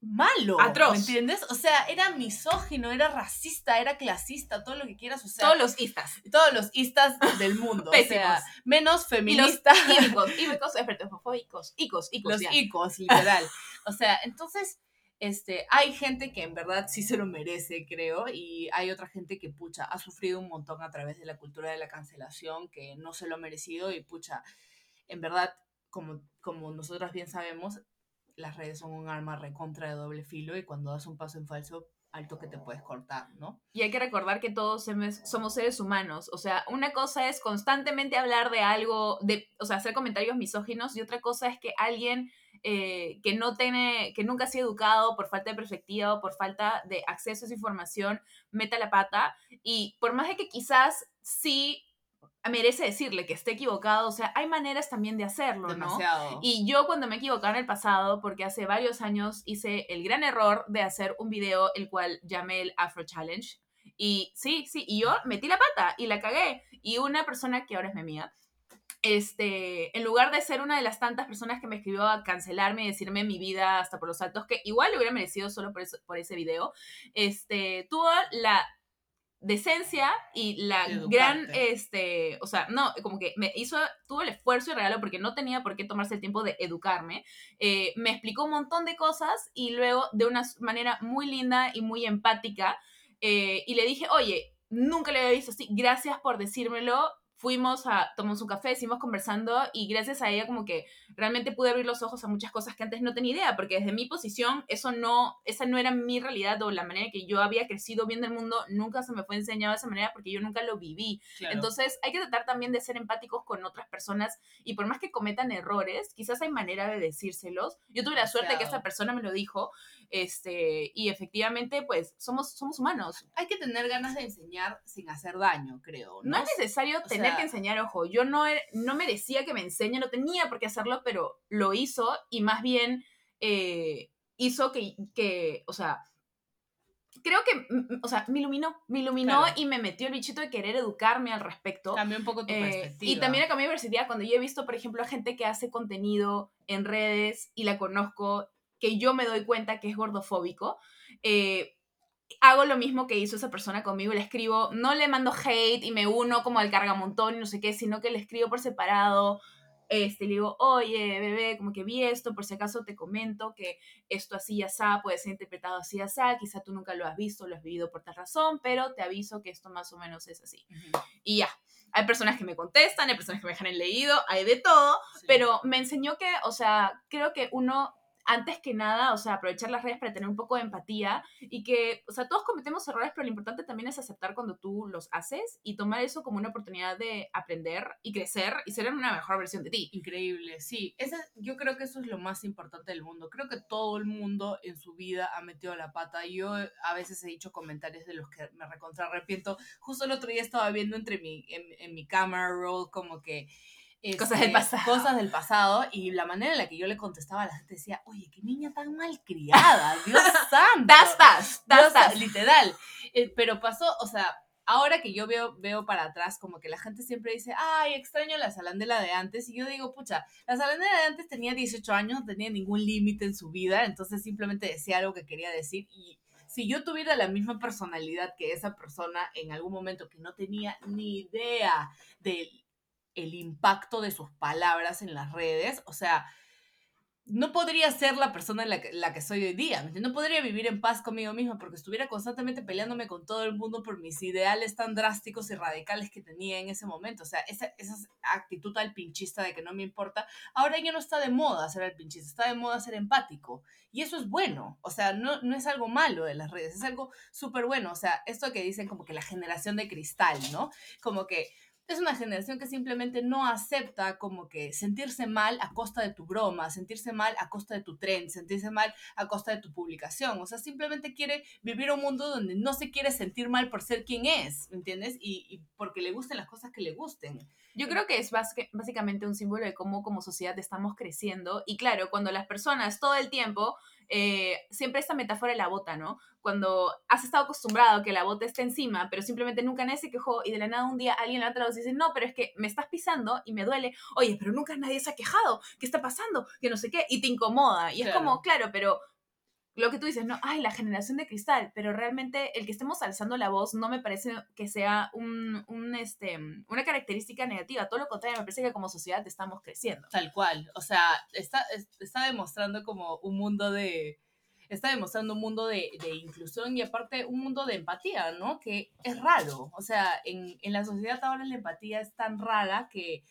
malo. Atroz. ¿Me entiendes? O sea, era misógino, era racista, era clasista, todo lo que quieras. O sea, Todos los istas. todos los istas del mundo. o sea, menos feministas. íbicos, íbicos, [laughs] espertofóbicos, icos, icos, Los ya. icos, literal. O sea, entonces, este, hay gente que en verdad sí se lo merece, creo, y hay otra gente que, pucha, ha sufrido un montón a través de la cultura de la cancelación, que no se lo ha merecido, y pucha, en verdad, como, como nosotras bien sabemos, las redes son un arma recontra de doble filo, y cuando das un paso en falso, alto que te puedes cortar, ¿no? Y hay que recordar que todos somos seres humanos. O sea, una cosa es constantemente hablar de algo, de, o sea, hacer comentarios misóginos, y otra cosa es que alguien eh, que no tiene, que nunca ha sido educado por falta de perspectiva o por falta de acceso a esa información, meta la pata. Y por más de que quizás sí merece decirle que esté equivocado, o sea, hay maneras también de hacerlo, ¿no? Demasiado. Y yo cuando me equivocaba en el pasado, porque hace varios años hice el gran error de hacer un video el cual llamé el Afro Challenge. Y sí, sí, y yo metí la pata y la cagué. Y una persona que ahora es mi amiga, este, en lugar de ser una de las tantas personas que me escribió a cancelarme y decirme mi vida hasta por los altos, que igual le hubiera merecido solo por, eso- por ese video, este, tuvo la decencia y la educarte. gran, este, o sea, no, como que me hizo, tuvo el esfuerzo y regalo porque no tenía por qué tomarse el tiempo de educarme, eh, me explicó un montón de cosas y luego de una manera muy linda y muy empática, eh, y le dije, oye, nunca le había visto así, gracias por decírmelo, fuimos a, tomamos un café, seguimos conversando y gracias a ella como que realmente pude abrir los ojos a muchas cosas que antes no tenía idea, porque desde mi posición eso no, esa no era mi realidad o la manera que yo había crecido viendo el mundo, nunca se me fue enseñado de esa manera porque yo nunca lo viví. Claro. Entonces hay que tratar también de ser empáticos con otras personas y por más que cometan errores, quizás hay manera de decírselos. Yo tuve la suerte de que esta persona me lo dijo este, y efectivamente pues somos, somos humanos. hay que tener ganas de enseñar sin hacer daño, creo. No No, es necesario o tener que enseñar, ojo, yo no, er- no merecía que me enseñe, no tenía por qué hacerlo, pero lo hizo y más bien eh, hizo que, que, o sea, creo que, mm, mm, o sea, me iluminó, me iluminó Claro. y me metió el bichito de querer educarme al respecto. Cambia un poco tu Eh, perspectiva. y también a de perspectiva, cuando yo he visto, por ejemplo, a gente que hace contenido en redes y la conozco, que yo me doy cuenta que es gordofóbico, eh, hago lo mismo que hizo esa persona conmigo, le escribo, no le mando hate y me uno como al cargamontón y no sé qué, sino que le escribo por separado, este, le digo, oye, bebé, como que vi esto, por si acaso te comento que esto así y así puede ser interpretado así y así, quizá tú nunca lo has visto, lo has vivido por tal razón, pero te aviso que esto más o menos es así. Y ya, hay personas que me contestan, hay personas que me dejan en leído, hay de todo, sí. pero me enseñó que, o sea, creo que uno, antes que nada, o sea, aprovechar las redes para tener un poco de empatía y que, o sea, todos cometemos errores, pero lo importante también es aceptar cuando tú los haces y tomar eso como una oportunidad de aprender y crecer y ser una mejor versión de ti. Increíble, sí. Ese, yo creo que eso es lo más importante del mundo. Creo que todo el mundo en su vida ha metido la pata. Yo a veces he dicho comentarios de los que me recontra arrepiento. Justo el otro día estaba viendo entre mi, en, en mi camera roll como que... Cosas del pasado. Cosas del pasado y la manera en la que yo le contestaba a la gente decía, oye, qué niña tan malcriada, [laughs] Dios santo. Das, das, literal. Eh, pero pasó, o sea, ahora que yo veo, veo para atrás, como que la gente siempre dice, ay, extraño la salandela de antes. Y yo digo, pucha, la salandela de antes tenía 18 años, no tenía ningún límite en su vida, entonces simplemente decía algo que quería decir. Y si yo tuviera la misma personalidad que esa persona en algún momento que no tenía ni idea del el impacto de sus palabras en las redes, o sea, no podría ser la persona la que, la que soy hoy día, No podría vivir en paz conmigo misma porque estuviera constantemente peleándome con todo el mundo por mis ideales tan drásticos y radicales que tenía en ese momento. O sea, esa, esa actitud al pinchista de que no me importa, ahora ya no está de moda ser el pinchista, está de moda ser empático. Y eso es bueno, o sea, no, no es algo malo de las redes, es algo súper bueno. O sea, esto que dicen como que la generación de cristal, ¿no? Como que es una generación que simplemente no acepta como que sentirse mal a costa de tu broma, sentirse mal a costa de tu tren, sentirse mal a costa de tu publicación. O sea, simplemente quiere vivir un mundo donde no se quiere sentir mal por ser quien es, ¿entiendes? Y, y porque le gusten las cosas que le gusten. Yo creo que es básicamente un símbolo de cómo como sociedad estamos creciendo. Y claro, cuando las personas todo el tiempo eh, siempre esta metáfora de la bota, ¿no? Cuando has estado acostumbrado a que la bota esté encima, pero simplemente nunca nadie se quejó y de la nada un día alguien levanta la voz y dice, no, pero es que me estás pisando y me duele. Oye, pero nunca nadie se ha quejado. ¿Qué está pasando? Que no sé qué. Y te incomoda. Y es como, claro, pero lo que tú dices, no, ay, la generación de cristal, pero realmente el que estemos alzando la voz no me parece que sea un, un, este, una característica negativa, todo lo contrario, me parece que como sociedad estamos creciendo. Tal cual, o sea, está, está demostrando como un mundo de, está demostrando un mundo de, de, inclusión y aparte un mundo de empatía, ¿no? Que es raro, o sea, en, en la sociedad ahora la empatía es tan rara que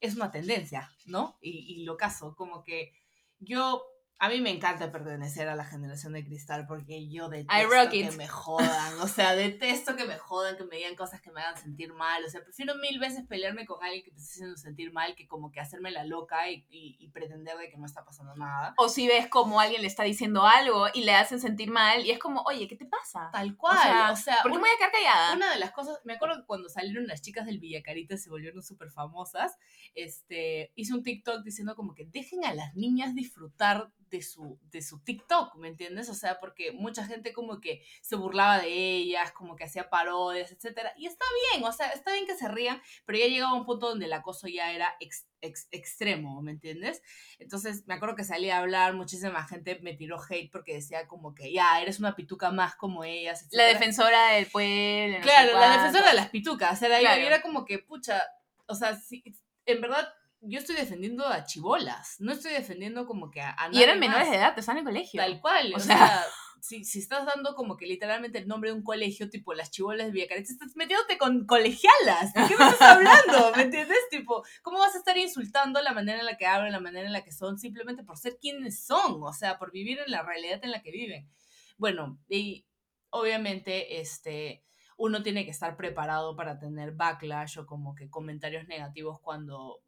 es una tendencia, ¿no? Y, y lo caso, como que yo a mí me encanta pertenecer a la generación de cristal porque yo detesto que me jodan. O sea, detesto que me jodan, que me digan cosas que me hagan sentir mal. O sea, prefiero mil veces pelearme con alguien que me esté haciendo sentir mal que como que hacerme la loca y, y, pretender de que no está pasando nada. O si ves como alguien le está diciendo algo y le hacen sentir mal y es como, oye, ¿qué te pasa? Tal cual. O sea, ¿por qué me voy a quedar callada? Una de las cosas, me acuerdo que cuando salieron las chicas del Villacarita y se volvieron súper famosas, este, hice un TikTok diciendo como que dejen a las niñas disfrutar de su, de su TikTok, ¿me entiendes? O sea, porque mucha gente como que se burlaba de ellas, como que hacía parodias, etc. Y está bien, o sea, está bien que se rían, pero ya llegaba un punto donde el acoso ya era extremo, ¿me entiendes? Entonces me acuerdo que salí a hablar, muchísima gente me tiró hate porque decía como que ya, eres una pituca más como ellas. La defensora del pueblo. claro, la defensora de las pitucas. Era, era como que, pucha, o sea, si, en verdad yo estoy defendiendo a chivolas, no estoy defendiendo como que a, Y eran menores de edad, te están en colegio. Tal cual, o, sea, si, si, estás dando como que literalmente el nombre de un colegio, tipo las chivolas de Villacaret, estás metiéndote con colegialas, ¿de qué me estás hablando? ¿Me entiendes? Tipo, ¿cómo vas a estar insultando la manera en la que hablan, la manera en la que son, simplemente por ser quienes son, o sea, por vivir en la realidad en la que viven? Bueno, y obviamente, este uno tiene que estar preparado para tener backlash o como que comentarios negativos cuando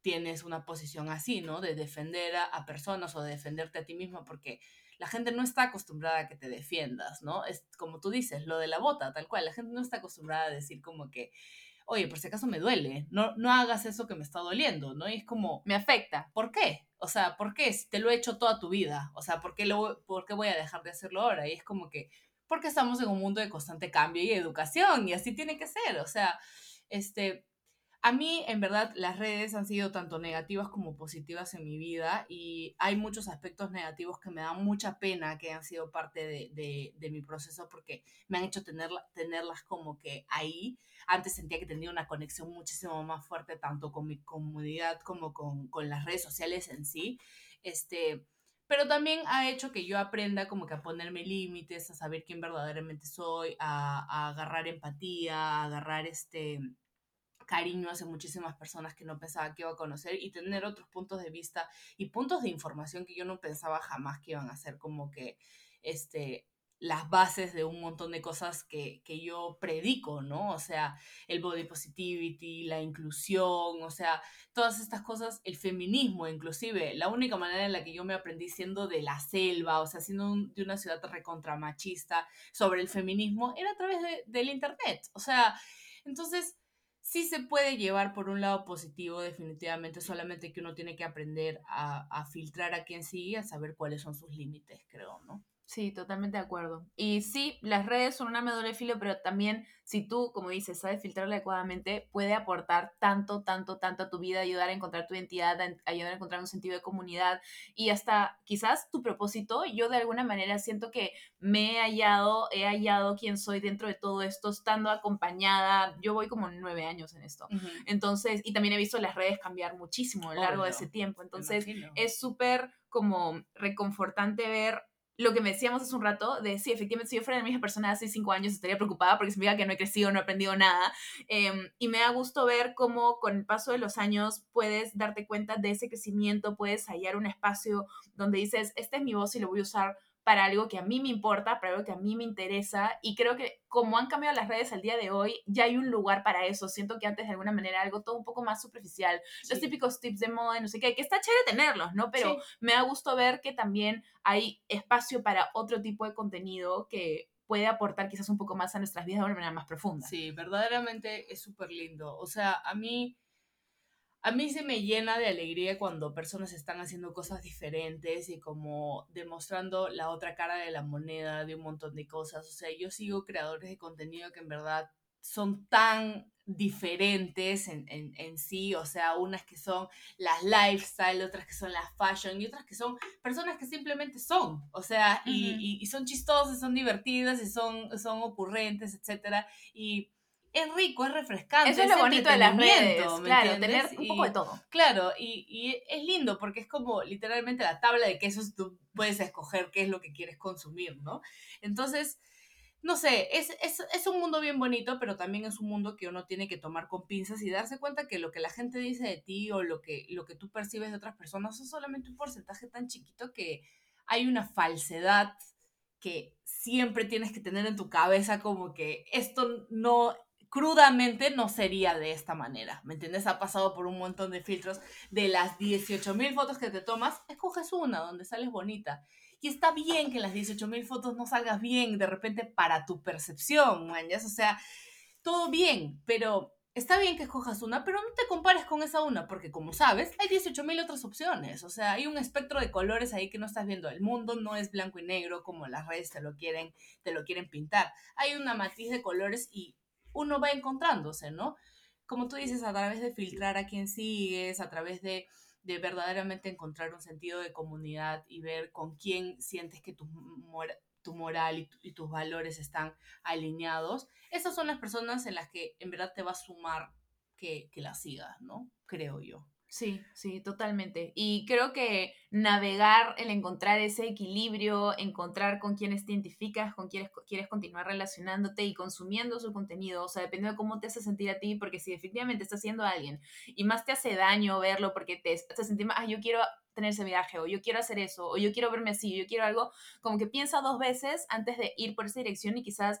tienes una posición así, ¿no? De defender a, personas o de defenderte a ti misma, porque la gente no está acostumbrada a que te defiendas, ¿no? Es como tú dices, lo de la bota, tal cual. La gente no está acostumbrada a decir como que, oye, por si acaso me duele, no, no hagas eso que me está doliendo, ¿no? Y es como... Me afecta. ¿Por qué? O sea, ¿por qué? Te lo he hecho toda tu vida, o sea, ¿por qué, lo, ¿por qué voy a dejar de hacerlo ahora? Y es como que, porque estamos en un mundo de constante cambio y educación, y así tiene que ser, o sea, este, a mí, en verdad, las redes han sido tanto negativas como positivas en mi vida y hay muchos aspectos negativos que me dan mucha pena que han sido parte de, de, mi proceso porque me han hecho tenerla, tenerlas como que ahí. Antes sentía que tenía una conexión muchísimo más fuerte tanto con mi comunidad como con, con las redes sociales en sí. Este, pero también ha hecho que yo aprenda como que a ponerme límites, a saber quién verdaderamente soy, a, a agarrar empatía, a agarrar este cariño hacia muchísimas personas que no pensaba que iba a conocer y tener otros puntos de vista y puntos de información que yo no pensaba jamás que iban a ser como que este las bases de un montón de cosas que, que, yo predico, ¿no? O sea, el body positivity, la inclusión, o sea, todas estas cosas, el feminismo inclusive, la única manera en la que yo me aprendí siendo de la selva, o sea, siendo de una ciudad recontra machista sobre el feminismo, era a través de, del internet, o sea, entonces sí se puede llevar por un lado positivo, definitivamente, solamente que uno tiene que aprender a, a filtrar a quien sigue, a saber cuáles son sus límites, creo, ¿no? Sí, totalmente de acuerdo. Y sí, las redes son una medula de filo, pero también si tú, como dices, sabes filtrarla adecuadamente, puede aportar tanto, tanto, tanto a tu vida, ayudar a encontrar tu identidad, ayudar a encontrar un sentido de comunidad y hasta quizás tu propósito. Yo de alguna manera siento que me he hallado, he hallado quién soy dentro de todo esto, estando acompañada. Yo voy como nueve años en esto. Entonces, y también he visto las redes cambiar muchísimo a lo largo de ese tiempo. Entonces, es súper como reconfortante ver lo que me decíamos hace un rato, de sí, efectivamente, si yo fuera la misma persona hace cinco años estaría preocupada porque significa que no he crecido, no he aprendido nada. Em, y me da gusto ver cómo con el paso de los años puedes darte cuenta de ese crecimiento, puedes hallar un espacio donde dices, esta es mi voz y lo voy a usar para algo que a mí me importa, para algo que a mí me interesa. Y creo que como han cambiado las redes al día de hoy, ya hay un lugar para eso. Siento que antes de alguna manera algo todo un poco más superficial. Los típicos tips de moda, no sé qué, que está chévere tenerlos, ¿no? Pero me da gusto ver que también hay espacio para otro tipo de contenido que puede aportar quizás un poco más a nuestras vidas de una manera más profunda. Sí, verdaderamente es súper lindo. O sea, a mí a mí se me llena de alegría cuando personas están haciendo cosas diferentes y como demostrando la otra cara de la moneda de un montón de cosas. O sea, yo sigo creadores de contenido que en verdad son tan diferentes en, sí, o sea, unas que son las lifestyle, otras que son las fashion y otras que son personas que simplemente son, o sea, y, son chistosas, son divertidas y son, son ocurrentes, etcétera, y es rico, es refrescante. Eso es, lo bonito de las redes, claro, tener un poco de todo. Claro, y, y, es lindo porque es como literalmente la tabla de quesos, tú puedes escoger qué es lo que quieres consumir, ¿no? Entonces, no sé, es, es, es, un mundo bien bonito, pero también es un mundo que uno tiene que tomar con pinzas y darse cuenta que lo que la gente dice de ti o lo que, lo que tú percibes de otras personas es solamente un porcentaje tan chiquito que hay una falsedad que siempre tienes que tener en tu cabeza como que esto no crudamente no sería de esta manera, ¿me entiendes? Ha pasado por un montón de filtros. De las 18.000 fotos que te tomas, escoges una donde sales bonita. Y está bien que en las 18.000 fotos no salgas bien de repente para tu percepción, ¿me O sea, todo bien, pero está bien que escojas una, pero no te compares con esa una, porque como sabes, hay 18.000 otras opciones. O sea, hay un espectro de colores ahí que no estás viendo. El mundo no es blanco y negro como las redes te lo quieren, te lo quieren pintar. Hay una matiz de colores y uno va encontrándose, ¿no? Como tú dices, a través de filtrar a quien sigues, a través de, verdaderamente encontrar un sentido de comunidad y ver con quién sientes que tu, tu moral y, tus valores están alineados, esas son las personas en las que en verdad te va a sumar que, que las sigas, ¿no? Creo yo. Sí, sí, totalmente. Y creo que navegar, el encontrar ese equilibrio, encontrar con quienes te identificas, con quienes quieres continuar relacionándote y consumiendo su contenido, o sea, depende de cómo te hace sentir a ti, porque si efectivamente estás haciendo alguien y más te hace daño verlo porque te hace más, ah, yo quiero tener ese viaje, o yo quiero hacer eso, o yo quiero verme así, yo quiero algo, como que piensa dos veces antes de ir por esa dirección y quizás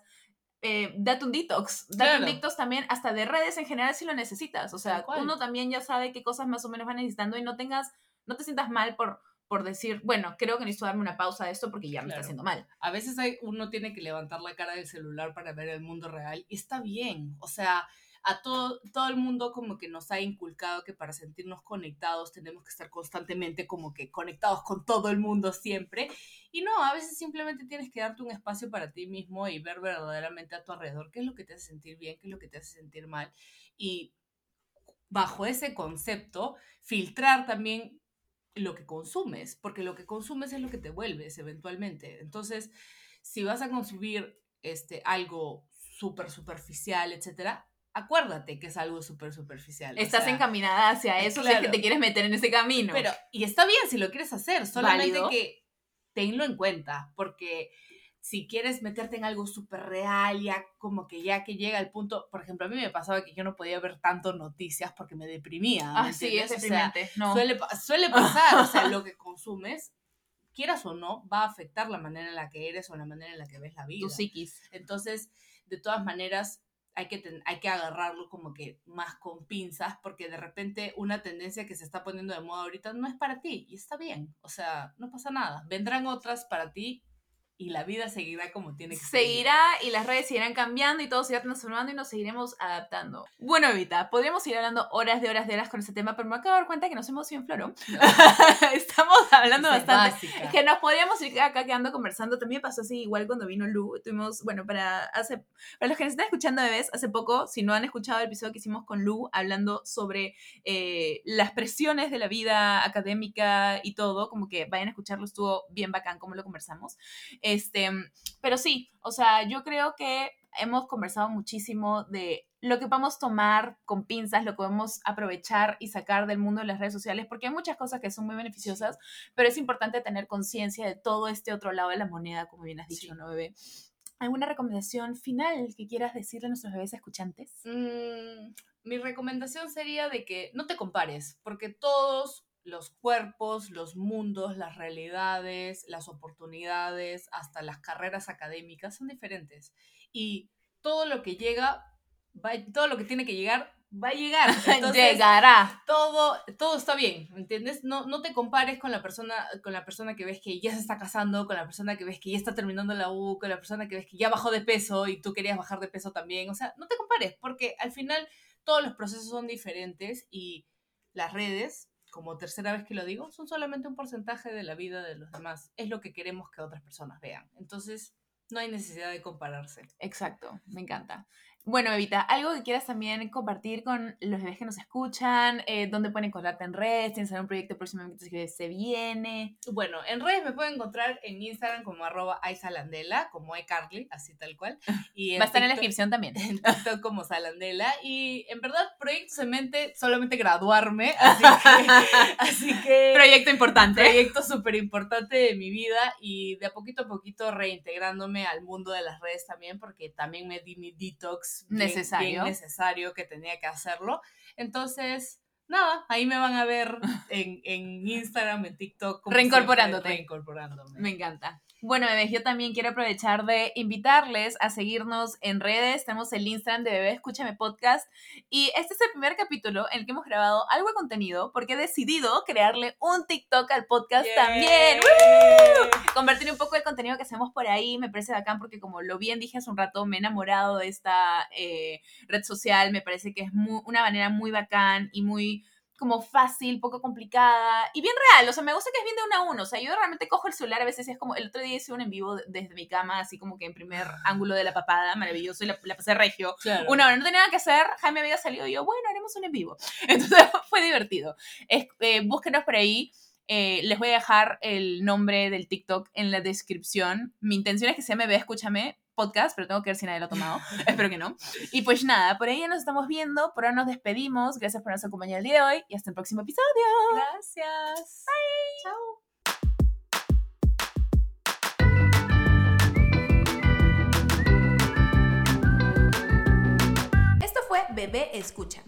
eh, date un detox. Date un detox también, hasta de redes en general, si lo necesitas. O sea, uno también ya sabe qué cosas más o menos va necesitando y no tengas, no te sientas mal por, por decir, bueno, creo que necesito darme una pausa de esto porque ya me está haciendo mal. A veces hay, uno tiene que levantar la cara del celular para ver el mundo real y está bien. O sea, a todo, todo el mundo como que nos ha inculcado que para sentirnos conectados tenemos que estar constantemente como que conectados con todo el mundo siempre. Y no, a veces simplemente tienes que darte un espacio para ti mismo y ver verdaderamente a tu alrededor qué es lo que te hace sentir bien, qué es lo que te hace sentir mal. Y bajo ese concepto, filtrar también lo que consumes, porque lo que consumes es lo que te vuelves eventualmente. Entonces, si vas a consumir este, algo súper superficial, etcétera, acuérdate que es algo súper superficial. Estás encaminada hacia eso, claro. que te quieres meter en ese camino. Pero, y está bien si lo quieres hacer, solamente que tenlo en cuenta, porque si quieres meterte en algo súper real, ya como que ya que llega el punto, por ejemplo, a mí me pasaba que yo no podía ver tanto noticias porque me deprimía. Ah, sí, es deprimente. no. suele, suele pasar, o sea, [laughs] lo que consumes quieras o no, va a afectar la manera en la que eres o la manera en la que ves la vida. Tu psiquis. Entonces, de todas maneras, hay que, hay que agarrarlo como que más con pinzas, porque de repente una tendencia que se está poniendo de moda ahorita no es para ti y está bien, o sea, no pasa nada. Vendrán otras para ti y la vida seguirá como tiene que Seguirá y las redes seguirán cambiando y todo se irá transformando y nos seguiremos adaptando. Bueno, Evita, podríamos ir hablando horas de horas de horas con ese tema, pero me acabo de dar cuenta que nos hemos ido en floro. [laughs] Estamos hablando bastante. Es que nos podríamos ir acá quedando conversando. También pasó así igual cuando vino Lu. Tuvimos, bueno, para hace para los que nos están escuchando de vez, hace poco, si no han escuchado el episodio que hicimos con Lu hablando sobre eh, las presiones de la vida académica y todo, como que vayan a escucharlo, estuvo bien bacán como lo conversamos. Este, pero sí, o sea, yo creo que hemos conversado muchísimo de lo que a tomar con pinzas, lo que podemos aprovechar y sacar del mundo de las redes sociales, porque hay muchas cosas que son muy beneficiosas, pero es importante tener conciencia de todo este otro lado de la moneda, como bien has dicho, ¿no, bebé? ¿Alguna recomendación final que quieras decirle a nuestros bebés escuchantes? Mm, mi recomendación sería de que no te compares, porque todos los cuerpos, los mundos, las realidades, las oportunidades, hasta las carreras académicas son diferentes. Y todo lo que llega, va, todo lo que tiene que llegar, va a llegar. [laughs] Entonces, Llegará. todo, todo está bien, ¿entiendes? No, no te compares con la, persona, con la persona que ves que ya se está casando, con la persona que ves que ya está terminando la U, con la persona que ves que ya bajó de peso y tú querías bajar de peso también. O sea, no te compares, porque al final todos los procesos son diferentes y las redes, como tercera vez que lo digo, son solamente un porcentaje de la vida de los demás. Es lo que queremos que otras personas vean. Entonces, no hay necesidad de compararse. Exacto, me encanta. Bueno, Evita, algo que quieras también compartir con los bebés que nos escuchan, eh, dónde pueden encontrarte en redes, tienes algún proyecto próximamente que se viene. Bueno, en redes me pueden encontrar en Instagram como arroba aisalandela, como iCarly, así tal cual. [laughs] Y Va a estar en la descripción también. [laughs] en TikTok como Salandela. Y en verdad, proyectos en mente, solamente graduarme. Así que, [laughs] así que Proyecto importante. proyecto súper importante de mi vida y de a poquito a poquito reintegrándome al mundo de las redes también, porque también me di mi detox bien- Necesario. bien necesario que tenía que hacerlo. Entonces, nada, ahí me van a ver [laughs] en, en Instagram, en TikTok. Reincorporándote. siempre, Reincorporándome. Me encanta. Bueno, bebés, yo también quiero aprovechar de invitarles a seguirnos en redes. Tenemos el Instagram de Bebé Escúchame Podcast. Y este es el primer capítulo en el que hemos grabado algo de contenido porque he decidido crearle un TikTok al podcast también. ¡Woo! Convertir un poco el contenido que hacemos por ahí me parece bacán porque como lo bien dije hace un rato, me he enamorado de esta eh, red social. Me parece que es mu- una manera muy bacán y muy como fácil, poco complicada y bien real. O sea, me gusta que es bien de uno a uno. O sea, yo realmente cojo el celular a veces y es como, el otro día hice un en vivo de- desde mi cama, así como que en primer ángulo de la papada, maravilloso, y la, la pasé regio. Claro. Una hora no tenía nada que hacer, Jaime había salido y yo, bueno, haremos un en vivo. [laughs] Entonces fue divertido. Es, eh, búsquenos por ahí. eh, les voy a dejar el nombre del TikTok en la descripción. Mi intención es que se llame Ve, Escúchame podcast, pero tengo que ver si nadie lo ha tomado. [laughs] Espero que no. Y pues nada, por ahí ya nos estamos viendo. Por ahora nos despedimos. Gracias por habernos acompañado el día de hoy y hasta el próximo episodio. Gracias. Chao. Esto fue Bebé Escúchame.